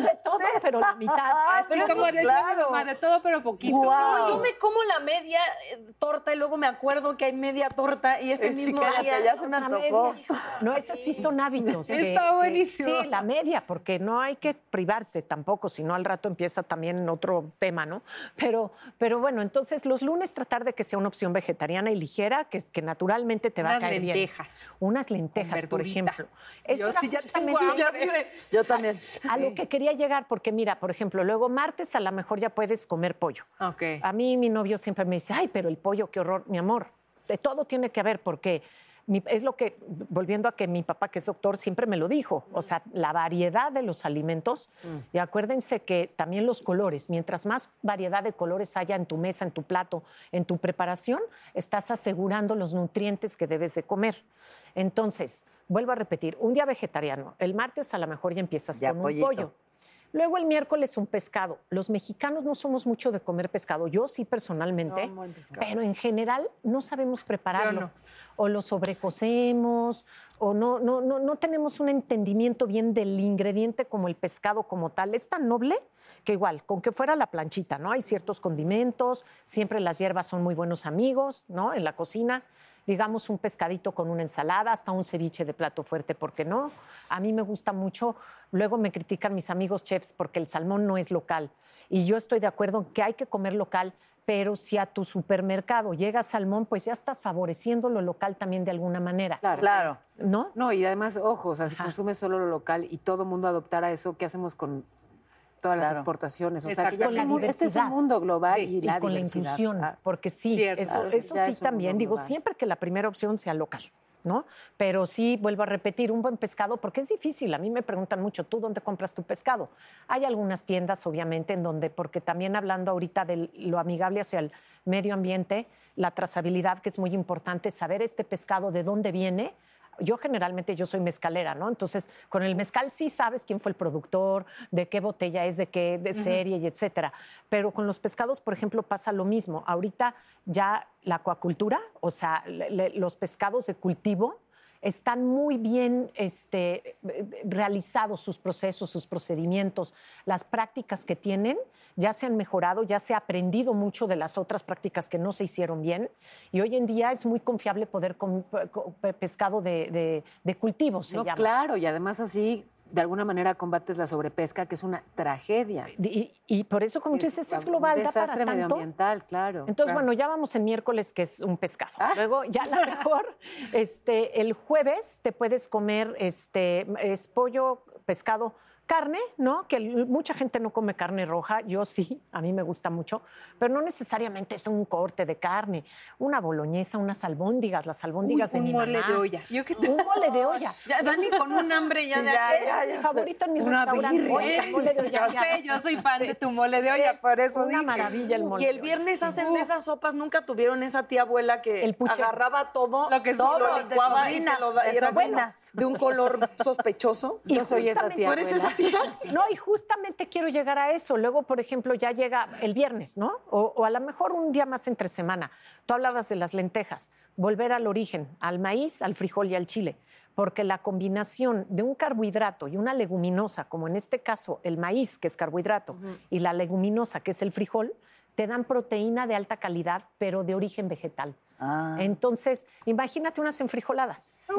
de todo, pero la mitad. Así como decía mi mamá, de todo pero poquito. No, yo me como media eh, torta y luego me acuerdo que hay media torta y ese Sí, mismo día ya se me antojó. media. No, esas sí son hábitos. que- Está que- buenísimo. sí, la media, porque no hay que privarse tampoco, si no al rato empieza también otro tema, ¿no? Pero, pero bueno, entonces los lunes tratar de que sea una opción vegetariana y ligera, que, que naturalmente te va Unas a caer bien. lentejas. Unas lentejas, por ejemplo. Eso Yo sí ya tengo. Yo también. a lo que quería llegar, porque mira, por ejemplo, luego martes a lo mejor ya puedes comer pollo. Ok. A mí mi novio siempre me dice, ay, pero el pollo, qué horror, mi amor. De todo tiene que haber, porque mi- es lo que, volviendo a que mi papá, que es doctor, siempre me lo dijo. O sea, la variedad de los alimentos. Y acuérdense que también los colores, mientras más variedad de colores haya en tu mesa, en tu plato, en tu preparación, estás asegurando los nutrientes que debes de comer. Entonces, vuelvo a repetir, un día vegetariano, el martes a lo mejor ya empiezas Ya, con pollito. un pollo. Luego el miércoles un pescado. Los mexicanos no somos mucho de comer pescado. Yo sí personalmente, No, pero en general no sabemos prepararlo. No. O lo sobrecocemos, o no, no, no, no tenemos un entendimiento bien del ingrediente como el pescado como tal. Es tan noble que igual, con que fuera la planchita, ¿no? Hay ciertos condimentos, siempre las hierbas son muy buenos amigos, ¿no? En la cocina. Digamos un pescadito con una ensalada, hasta un ceviche de plato fuerte, ¿por qué no? A mí me gusta mucho. Luego me critican mis amigos chefs porque el salmón no es local. Y yo estoy de acuerdo en que hay que comer local, pero si a tu supermercado llega salmón, pues ya estás favoreciendo lo local también de alguna manera. Claro. Claro. ¿No? No, y además, ojo, o sea, si consumes solo lo local y todo mundo adoptara eso, ¿qué hacemos con todas las exportaciones? O sea, que ya Con es la un mundo- este es un diversidad. mundo global Sí, y, y la con la inclusión, Ah, porque sí, Cierto. eso, sí es también, digo, global. siempre que la primera opción sea local, ¿no? Pero sí, vuelvo a repetir, un buen pescado, porque es difícil, a mí me preguntan mucho, ¿tú dónde compras tu pescado? Hay algunas tiendas, obviamente, en donde, porque también hablando ahorita de lo amigable hacia el medio ambiente, la trazabilidad, que es muy importante, saber este pescado de dónde viene, yo generalmente yo soy mezcalera, ¿no? Entonces, con el mezcal sí sabes quién fue el productor, de qué botella es, de qué de serie y etcétera. Pero con los pescados, por ejemplo, pasa lo mismo. Ahorita ya la acuacultura, o sea, le- le- los pescados de cultivo están muy bien este, realizados sus procesos, sus procedimientos, las prácticas que tienen ya se han mejorado, ya se ha aprendido mucho de las otras prácticas que no se hicieron bien y hoy en día es muy confiable poder comer pescado de, de- de cultivo, se No, llama. claro, y además así, de alguna manera, combates la sobrepesca, que es una tragedia. Y, y por eso, como tú dices, es global, Un da para desastre tanto. medioambiental, claro. Entonces, claro. bueno, ya vamos en miércoles, que es un pescado. Ah. Luego, ya a lo mejor, este, el jueves te puedes comer este, es pollo, pescado, carne, ¿no? Que mucha gente no come carne roja, yo sí, a mí me gusta mucho, pero no necesariamente es un corte de carne, una boloñesa, unas albóndigas, las albóndigas Uy, de un mi mole mamá. de olla. Yo que Un mole de olla. Ya, Dani con un hambre ya Sí, de ya, Ese ya, es ya. mi favorito en mi Una restaurante. mole de olla. Yo sé, yo soy fan de tu mole de olla, Es por eso una dije. maravilla el mole Y de el olla. viernes hacen de esas sopas, nunca tuvieron esa tía abuela que El agarraba todo, Lo que todo lo licuaba y, te lo y De era sobrinas. de un color sospechoso. Y Yo soy esa tía ¿Tú eres abuela. No, y justamente quiero llegar a eso. Luego, por ejemplo, ya llega el viernes, ¿no? O, o a lo mejor un día más entre semana. Tú hablabas de las lentejas. Volver al origen, al maíz, al frijol y al chile. Porque la combinación de un carbohidrato y una leguminosa, como en este caso el maíz, que es carbohidrato, y la leguminosa, que es el frijol, te dan proteína de alta calidad, pero de origen vegetal. Ah. Entonces, imagínate unas enfrijoladas. Ya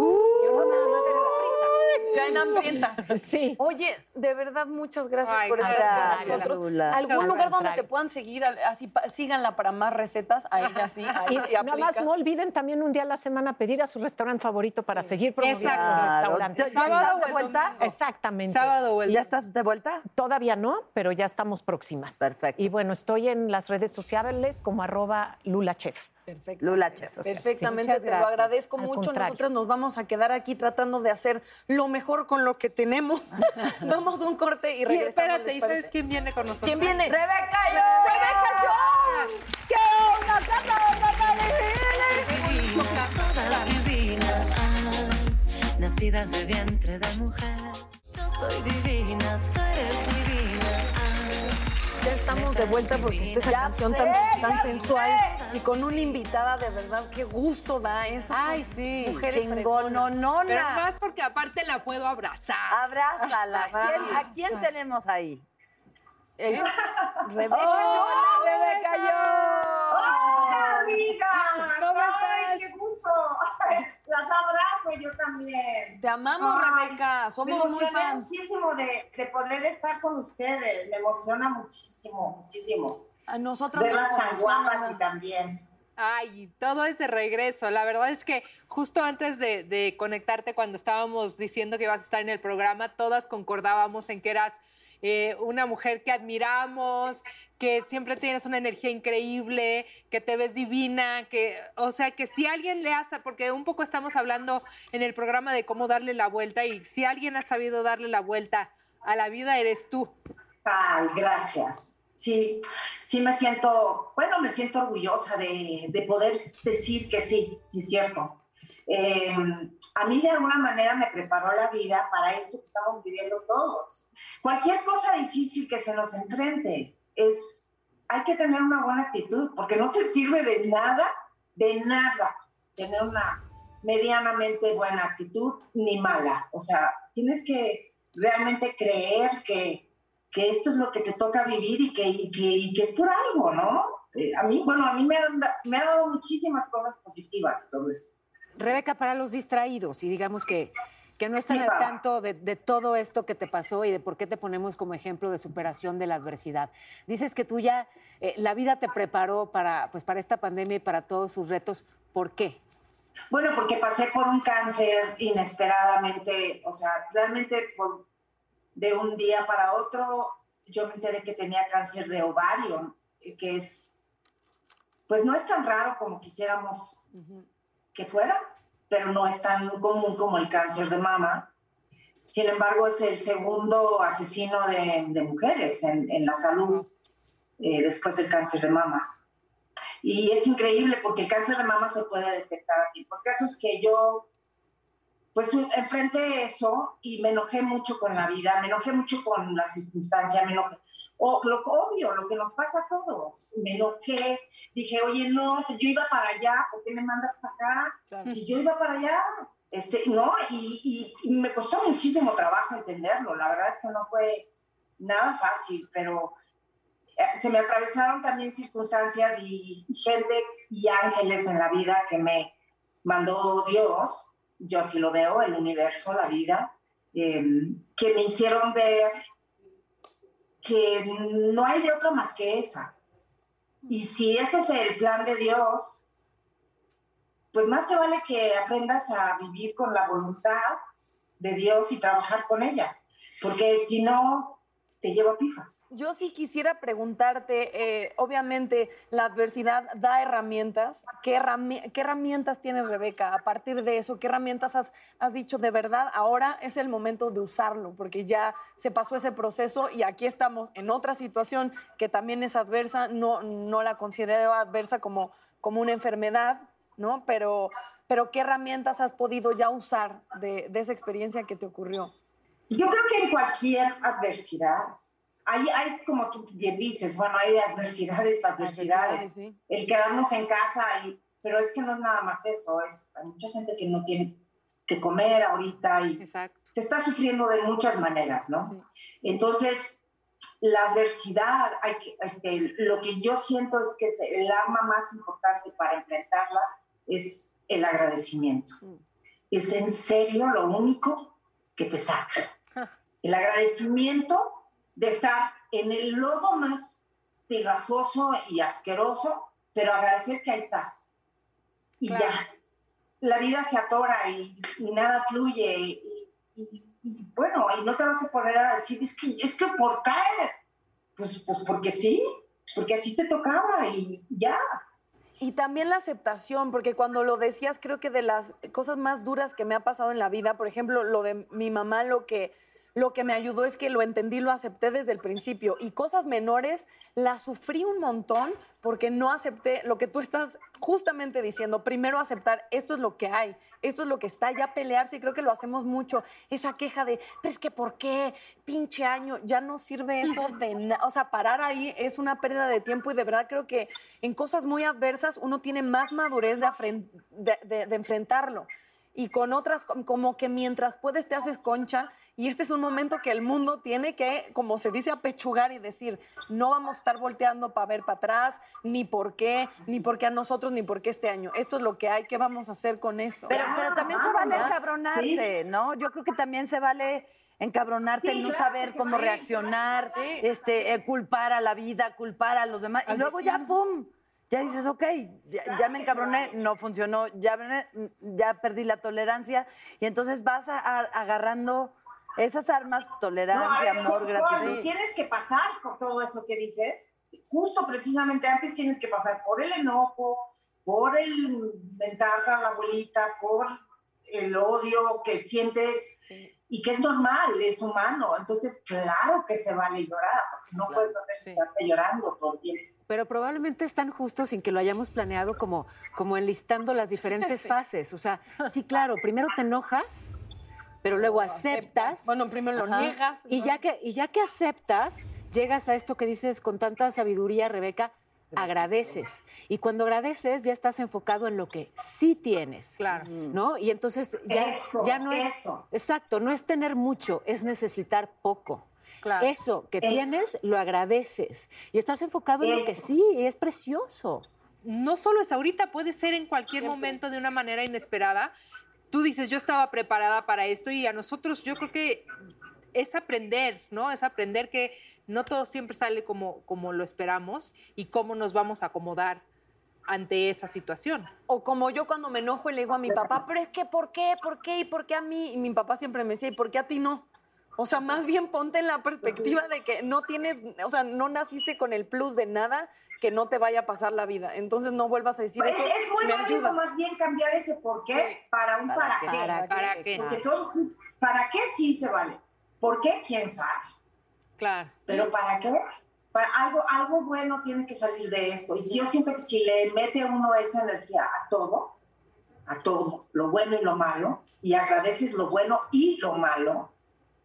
en hambrienta. Sí. Oye, de verdad, muchas gracias Ay, por estar gracias, con nosotros. Lula. ¿Algún Al lugar donde te puedan seguir? Así, síganla para más recetas. A ella sí, Y sí nada más no olviden también un día a la semana pedir a su restaurante favorito para seguir promoviendo Exacto. el restaurante. ¿Ya- ya Sábado estás o de el vuelta? domingo. Exactamente. Sábado el ¿Ya estás de vuelta? Todavía no, pero ya estamos próximas. Perfecto. Y bueno, estoy en las redes sociales como arroba lulachef. Perfecto. Lula Chef. Perfectamente, te lo agradezco Al mucho. contrario. Nosotros nos vamos a quedar aquí tratando de hacer lo mejor con lo que tenemos. vamos a un corte y Y regresamos. espérate, ¿les ¿y sabes quién viene con nosotros? ¿Quién viene? ¡Rebeca Jones! ¡Rebeca Jones! ¡Qué onda, Cata, nacidas de vientre de mujer. Yo soy divina, tú eres divina. Ya estamos de vuelta porque esta canción sé, tan, sensual y con una invitada de verdad, qué gusto da eso. Ay, sí. Mujeres Pero Chingononona. más porque aparte la puedo abrazar. Abrázala. ¿Quién- ¿A quién tenemos ahí? Eh, Rebeca ¡Hola, Rebeca Jones! ¡Hola, amiga! ¿Cómo ¡Ay, estás? qué gusto! Las abrazo yo también. Te amamos, Ay, Rebeca. Me Somos muy emocioné fans. muchísimo de, de poder estar con ustedes. Me emociona muchísimo, muchísimo. A nosotras Verlas nos tan guapas y también. Ay, todo es de regreso. La verdad es que justo antes de, de conectarte, cuando estábamos diciendo que ibas a estar en el programa, todas concordábamos en que eras eh, una mujer que admiramos, que siempre tienes una energía increíble, que te ves divina, que, o sea, que si alguien le hace, porque un poco estamos hablando en el programa de cómo darle la vuelta y si alguien ha sabido darle la vuelta a la vida, eres tú. Ay, gracias. Sí, sí me siento, bueno, me siento orgullosa de, de poder decir que sí, sí es cierto. Eh, a mí de alguna manera me preparó la vida para esto que estamos viviendo todos. Cualquier cosa difícil que se nos enfrente, es, hay que tener una buena actitud, porque no te sirve de nada, de nada, tener una medianamente buena actitud ni mala. O sea, tienes que realmente creer que, que esto es lo que te toca vivir y que, que, es por algo, ¿no? Eh, a mí, bueno, a mí me, me ha dado muchísimas cosas positivas todo esto. Rebeca, para los distraídos y digamos que, que no están al tanto de, de todo esto que te pasó y de por qué te ponemos como ejemplo de superación de la adversidad. Dices que tú ya, eh, la vida te preparó para, pues, para esta pandemia y para todos sus retos. ¿Por qué? Bueno, porque pasé por un cáncer inesperadamente, o sea, realmente por- de un día para otro, yo me enteré que tenía cáncer de ovario, eh, que es, pues no es tan raro como quisiéramos que fuera, pero no es tan común como el cáncer de mama. Sin embargo, es el segundo asesino de, de mujeres en, en la salud eh, después del cáncer de mama. Y es increíble porque el cáncer de mama se puede detectar aquí. Por casos que yo, pues enfrenté eso y me enojé mucho con la vida, me enojé mucho con la circunstancia, me enojé. O lo obvio, lo que nos pasa a todos. Me enojé, dije, oye, no, pues yo iba para allá, ¿por qué me mandas para acá? Si yo iba para allá, este, no, y, y- y me costó muchísimo trabajo entenderlo. La verdad es que no fue nada fácil, pero eh, se me atravesaron también circunstancias y gente y ángeles en la vida que me mandó Dios, yo así lo veo, el universo, la vida, eh, que me hicieron ver que no hay de otra más que esa. Y si ese es el plan de Dios, pues más te vale que aprendas a vivir con la voluntad de Dios y trabajar con ella, porque si no, te lleva pifas. Yo sí quisiera preguntarte, eh, obviamente la adversidad da herramientas. ¿Qué, herrami- qué herramientas tienes, Rebeca? A partir de eso, ¿qué herramientas has, dicho de verdad? Ahora es el momento de usarlo, porque ya se pasó ese proceso y aquí estamos en otra situación que también es adversa. No, no la considero adversa como, como una enfermedad, ¿no? Pero, pero ¿qué herramientas has podido ya usar de esa experiencia que te ocurrió? Yo creo que en cualquier adversidad, hay, hay como tú bien dices, bueno, hay adversidades, adversidades. Adversidades, sí. El quedarnos en casa, y, pero es que no es nada más eso, es, hay mucha gente que no tiene que comer ahorita y Exacto. se está sufriendo de muchas maneras, ¿no? Entonces, la adversidad, hay que, este, lo que yo siento es que el arma más importante para enfrentarla es el agradecimiento. Es en serio lo único que te saca. El agradecimiento de estar en el lodo más pegajoso y asqueroso, pero agradecer que ahí estás. Y ya. La vida se atora y, y nada fluye. Y, y- y bueno, y no te vas a poner a decir, es que, es que ¿por qué? Pues, pues porque sí, porque así te tocaba y ya. Y también la aceptación, porque cuando lo decías, creo que de las cosas más duras que me ha pasado en la vida, por ejemplo, lo de mi mamá, lo que, lo que me ayudó es que lo entendí, lo acepté desde el principio. Y cosas menores las sufrí un montón porque no acepté lo que tú estás justamente diciendo. Primero aceptar, esto es lo que hay, esto es lo que está, ya pelearse, y creo que lo hacemos mucho. Esa queja de, pero es que ¿por qué? Pinche año, ya no sirve eso de nada. O sea, parar ahí es una pérdida de tiempo y de verdad creo que en cosas muy adversas uno tiene más madurez de, de- de enfrentarlo. Y con otras, com- como que mientras puedes te haces concha. Y este es un momento que el mundo tiene que, como se dice, apechugar y decir, no vamos a estar volteando para ver para atrás, ni por qué, ni por qué a nosotros, ni por qué este año. Esto es lo que hay, ¿qué vamos a hacer con esto? Pero, pero también se vale encabronarte, ¿no? Yo creo que también se vale encabronarte, Sí, no claro saber cómo sí. reaccionar, este, eh, culpar a la vida, culpar a los demás. Y luego ya, ¡pum! Ya dices, ok, ya, ya me encabroné, no funcionó, ya, ya perdí la tolerancia. Y entonces vas a- a- agarrando esas armas, No, tolerancia, ver, amor, Juan, gratitud. tienes que pasar por todo eso que dices. Justo precisamente antes tienes que pasar por el enojo, por el mentar a la abuelita, por el odio que sientes y que es normal, es humano. Entonces, claro que se vale llorar, porque no puedes hacer estarte llorando todo el tiempo. Pero probablemente es tan justo sin que lo hayamos planeado como, como enlistando las diferentes Sí. fases. O sea, sí, claro, primero te enojas, pero luego aceptas. Bueno, primero lo Ajá. niegas. Y ya, que, y ya que aceptas, llegas a esto que dices con tanta sabiduría, Rebeca, agradeces. Y cuando agradeces, ya estás enfocado en lo que sí tienes. Claro. ¿No? Y entonces ya, Eso, ya no es. eso. Exacto, no es tener mucho, es necesitar poco. Claro. Eso que Eso. tienes, lo agradeces. Y estás enfocado en lo que sí, y es precioso. no solo es ahorita, puede ser en cualquier momento de una manera inesperada. Tú dices, yo estaba preparada para esto y a nosotros yo creo que es aprender, ¿no? Es aprender que no todo siempre sale como, como lo esperamos y cómo nos vamos a acomodar ante esa situación. O como yo cuando me enojo y le digo a mi papá, pero es que ¿por qué? ¿Por qué? ¿Y por qué a mí? Y mi papá siempre me decía, ¿y por qué a ti no? O sea, más bien ponte en la perspectiva de que no tienes, o sea, no naciste con el plus de nada que no te vaya a pasar la vida. Entonces no vuelvas a decir Es, eso. es muy válido más bien cambiar ese por qué para un para, qué. ¿Para ¿Para qué? Porque todo para qué sí se vale. ¿Por qué? ¿Quién sabe? Claro. Pero ¿para qué? Para algo, algo bueno tiene que salir de esto. Y si yo siento que si le mete uno esa energía a todo, a todo, lo bueno y lo malo, y agradeces lo bueno y lo malo.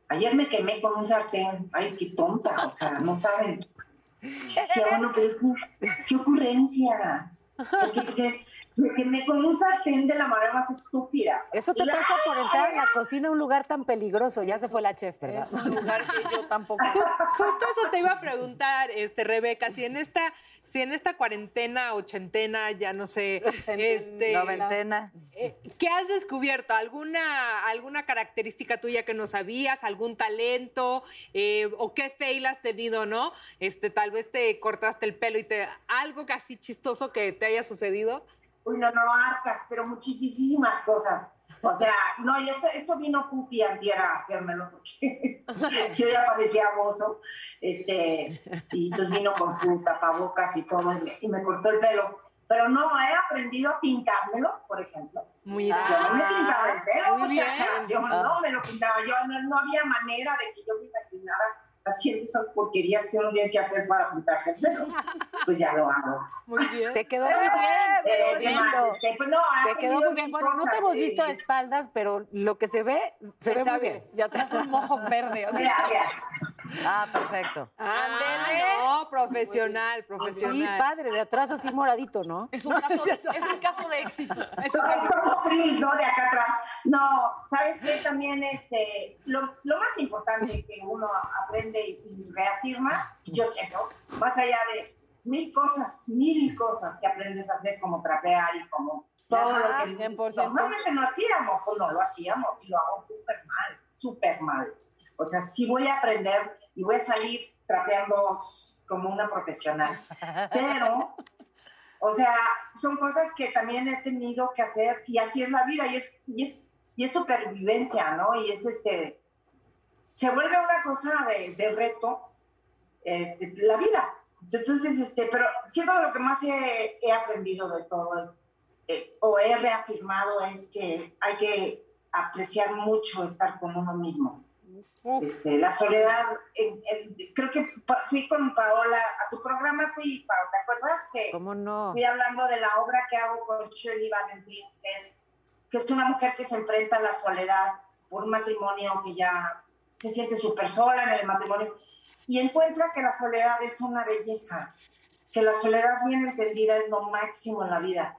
Ayer me quemé con un sartén. Ay, qué tonta. O sea, no saben. Decía, bueno, pero qué, qué ocurrencias. Porque, porque me quemé con un sartén de la manera más estúpida. Eso te la- pasa por entrar a la cocina a un lugar tan peligroso. Ya se fue la chef, ¿verdad? Es un lugar que yo tampoco. Ju- Justo eso te iba a preguntar, este, Rebeca, si en esta, si en esta cuarentena, ochentena, ya no sé, este, Noventena. eh, ¿qué has descubierto? ¿Alguna, alguna característica tuya que no sabías? ¿Algún talento? Eh, ¿O qué fail has tenido, no? Este, tal vez te cortaste el pelo y te, algo casi chistoso que te haya sucedido. Uy, no, no, hartas, pero muchísimas cosas. O sea, no, y esto, esto vino Pupi antier a hacérmelo porque yo ya parecía oso, este, y entonces vino con su tapabocas y todo, y me, y me cortó el pelo. Pero no, he aprendido a pintármelo, por ejemplo. Muy Yo no me pintaba el pelo, bien. muchachas, yo no me lo pintaba, yo no, no había manera de que yo me imaginara haciendo esas porquerías que uno tiene que hacer para pintarse el pelo. Pues ya lo hago. Muy bien. Te quedó muy bien. Eh, pero ¿qué más? lindo. Este, pues no, Te quedó muy bien. Bueno, no te hemos eh, visto de espaldas, pero lo que se ve, se ve Está muy bien. bien. Ya traes un mojo verde. o sea. Mira, mira. Ah, perfecto. Ah, no, profesional, Sí, profesional. padre, de atrás así moradito, ¿no? Es un caso de, es un caso de éxito. Es un Es caso- como Cris, ¿no? De acá atrás. No, ¿sabes qué? También este, lo, lo más importante que uno aprende y reafirma, yo siento, más allá de mil cosas, mil cosas que aprendes a hacer como trapear y como todo Ajá, lo que 100%. normalmente no hacíamos, pues no lo hacíamos y lo hago súper mal, súper mal. O sea, sí voy a aprender y voy a salir trapeando como una profesional. Pero o sea, son cosas que también he tenido que hacer y así es la vida y es, y es, y es supervivencia, ¿no? Y es este, se vuelve una cosa de, reto, este, la vida. Entonces, este, pero siento lo que más he, aprendido de todo eh, o he reafirmado es que hay que apreciar mucho estar con uno mismo. Este, la soledad, en- en- creo que fui con Paola a tu programa, fui, Paola, ¿te acuerdas? Que ¿Cómo no? fui hablando de la obra que hago con Shirley Valentín, que es, que es una mujer que se enfrenta a la soledad por un matrimonio que ya se siente súper sola en el matrimonio y encuentra que la soledad es una belleza, que la soledad bien entendida es lo máximo en la vida.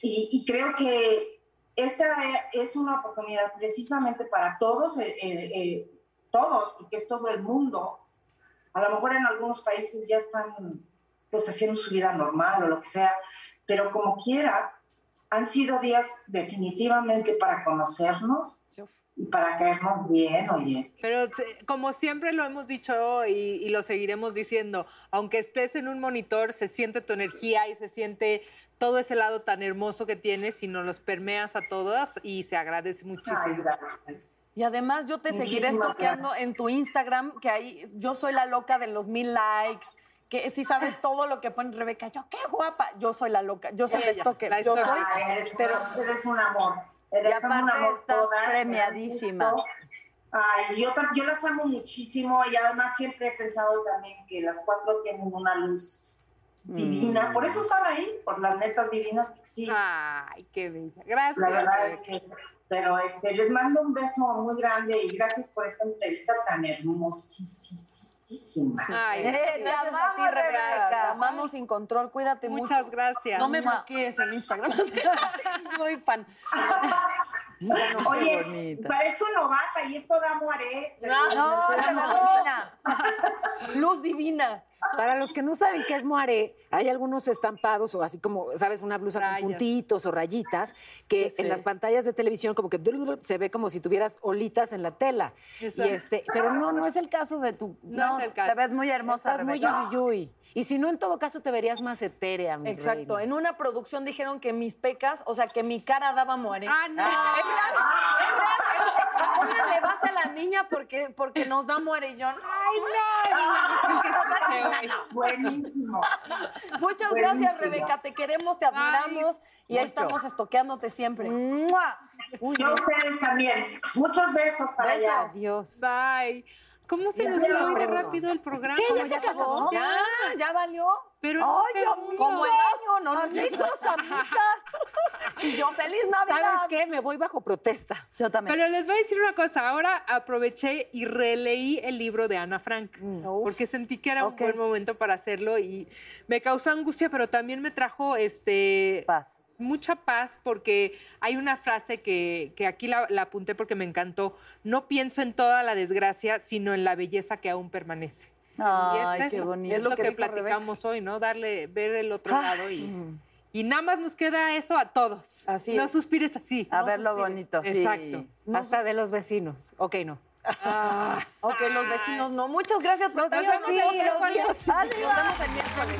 Y, y creo que esta es una oportunidad precisamente para todos, eh, eh, eh, todos, porque es todo el mundo. A lo mejor en algunos países ya están pues haciendo su vida normal o lo que sea, pero como quiera, han sido días definitivamente para conocernos y para caernos bien, oye. Pero como siempre lo hemos dicho y, y lo seguiremos diciendo, aunque estés en un monitor, se siente tu energía y se siente todo ese lado tan hermoso que tienes y nos los permeas a todas y se agradece muchísimo. Y además yo te seguiré stalkeando en tu Instagram, que ahí yo soy la loca de los mil likes, que si sabes todo lo que pone Rebeca, yo qué guapa, yo soy la loca, yo soy la Ella, stalker, la yo soy. Ay, eres, pero una- eres un amor. Eres Y un amor estás todas, premiadísima. Ay, yo, yo las amo muchísimo y además siempre he pensado también que las cuatro tienen una luz divina. Mm. Por eso están ahí, por las netas divinas que sí. Ay, qué bella. Gracias. La verdad es que, pero este, les mando un beso muy grande y gracias por esta entrevista tan hermosísima. Ay, Eh, gracias a ti, Rebeca. Te amamos sin control, cuídate mucho. Muchas gracias. No me bloquees en Instagram. soy fan. Oye, bonita. parezco novata y esto da. No, Estoy no, enamorada. Luz divina. Para los que no saben qué es moaré, hay algunos estampados o así como, ¿sabes? Una blusa Rayas. con puntitos o rayitas que Sí, sí. en las pantallas de televisión como que se ve como si tuvieras olitas en la tela. Y Exacto. este, pero no, no es el caso de tu... No, es el caso. Te ves muy hermosa, Estás muy Rebeca. yuyuyuy. Y si no, en todo caso, te verías más etérea, mi Exacto. reina. En una producción dijeron que mis pecas, o sea, que mi cara daba muere. Ah, no. Es real, es real, es real. Pónganle base a la niña porque, porque nos da muere y yo. Ay, no. Buenísimo. Muchas Buenísimo. gracias, Rebeca. Te queremos, te admiramos y ahí estamos estoqueándote siempre. ¡Mua! Yo a ustedes también. Muchos besos para Besos. allá. Adiós. Bye. ¿Cómo se nos fue hoy de rápido el programa? ¿Ya se acabó? Ya. Valió. Pero. Como el año, no Amigas, amigas. Y yo, feliz Navidad. ¿Sabes qué? Me voy bajo protesta. Yo también. Pero les voy a decir una cosa. Ahora aproveché y releí el libro de Ana Frank Mm. porque sentí que era Ok. un buen momento para hacerlo y me causó angustia, pero también me trajo este Paz. mucha paz porque hay una frase que, que aquí la, la apunté porque me encantó. No pienso en toda la desgracia, sino en la belleza que aún permanece. Ay, y es qué eso, bonito. Es lo, que, platicamos hoy, ¿no? Darle, ver el otro Ay. lado y, y nada más nos queda eso a todos. Así no es. suspires así. A no ver lo suspires. bonito. sí. Exacto. Hasta de los vecinos. Ok, no. Ok, los vecinos no. Muchas gracias por Nos vemos el Nos miércoles. vemos el miércoles.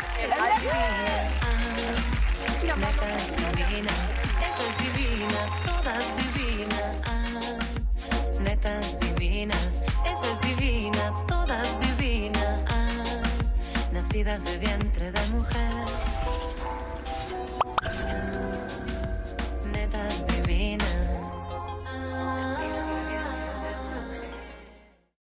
Netas divinas, esa es divina, todas divinas. Netas divinas, esa es divina, todas divinas. Nacidas de vientre de mujer.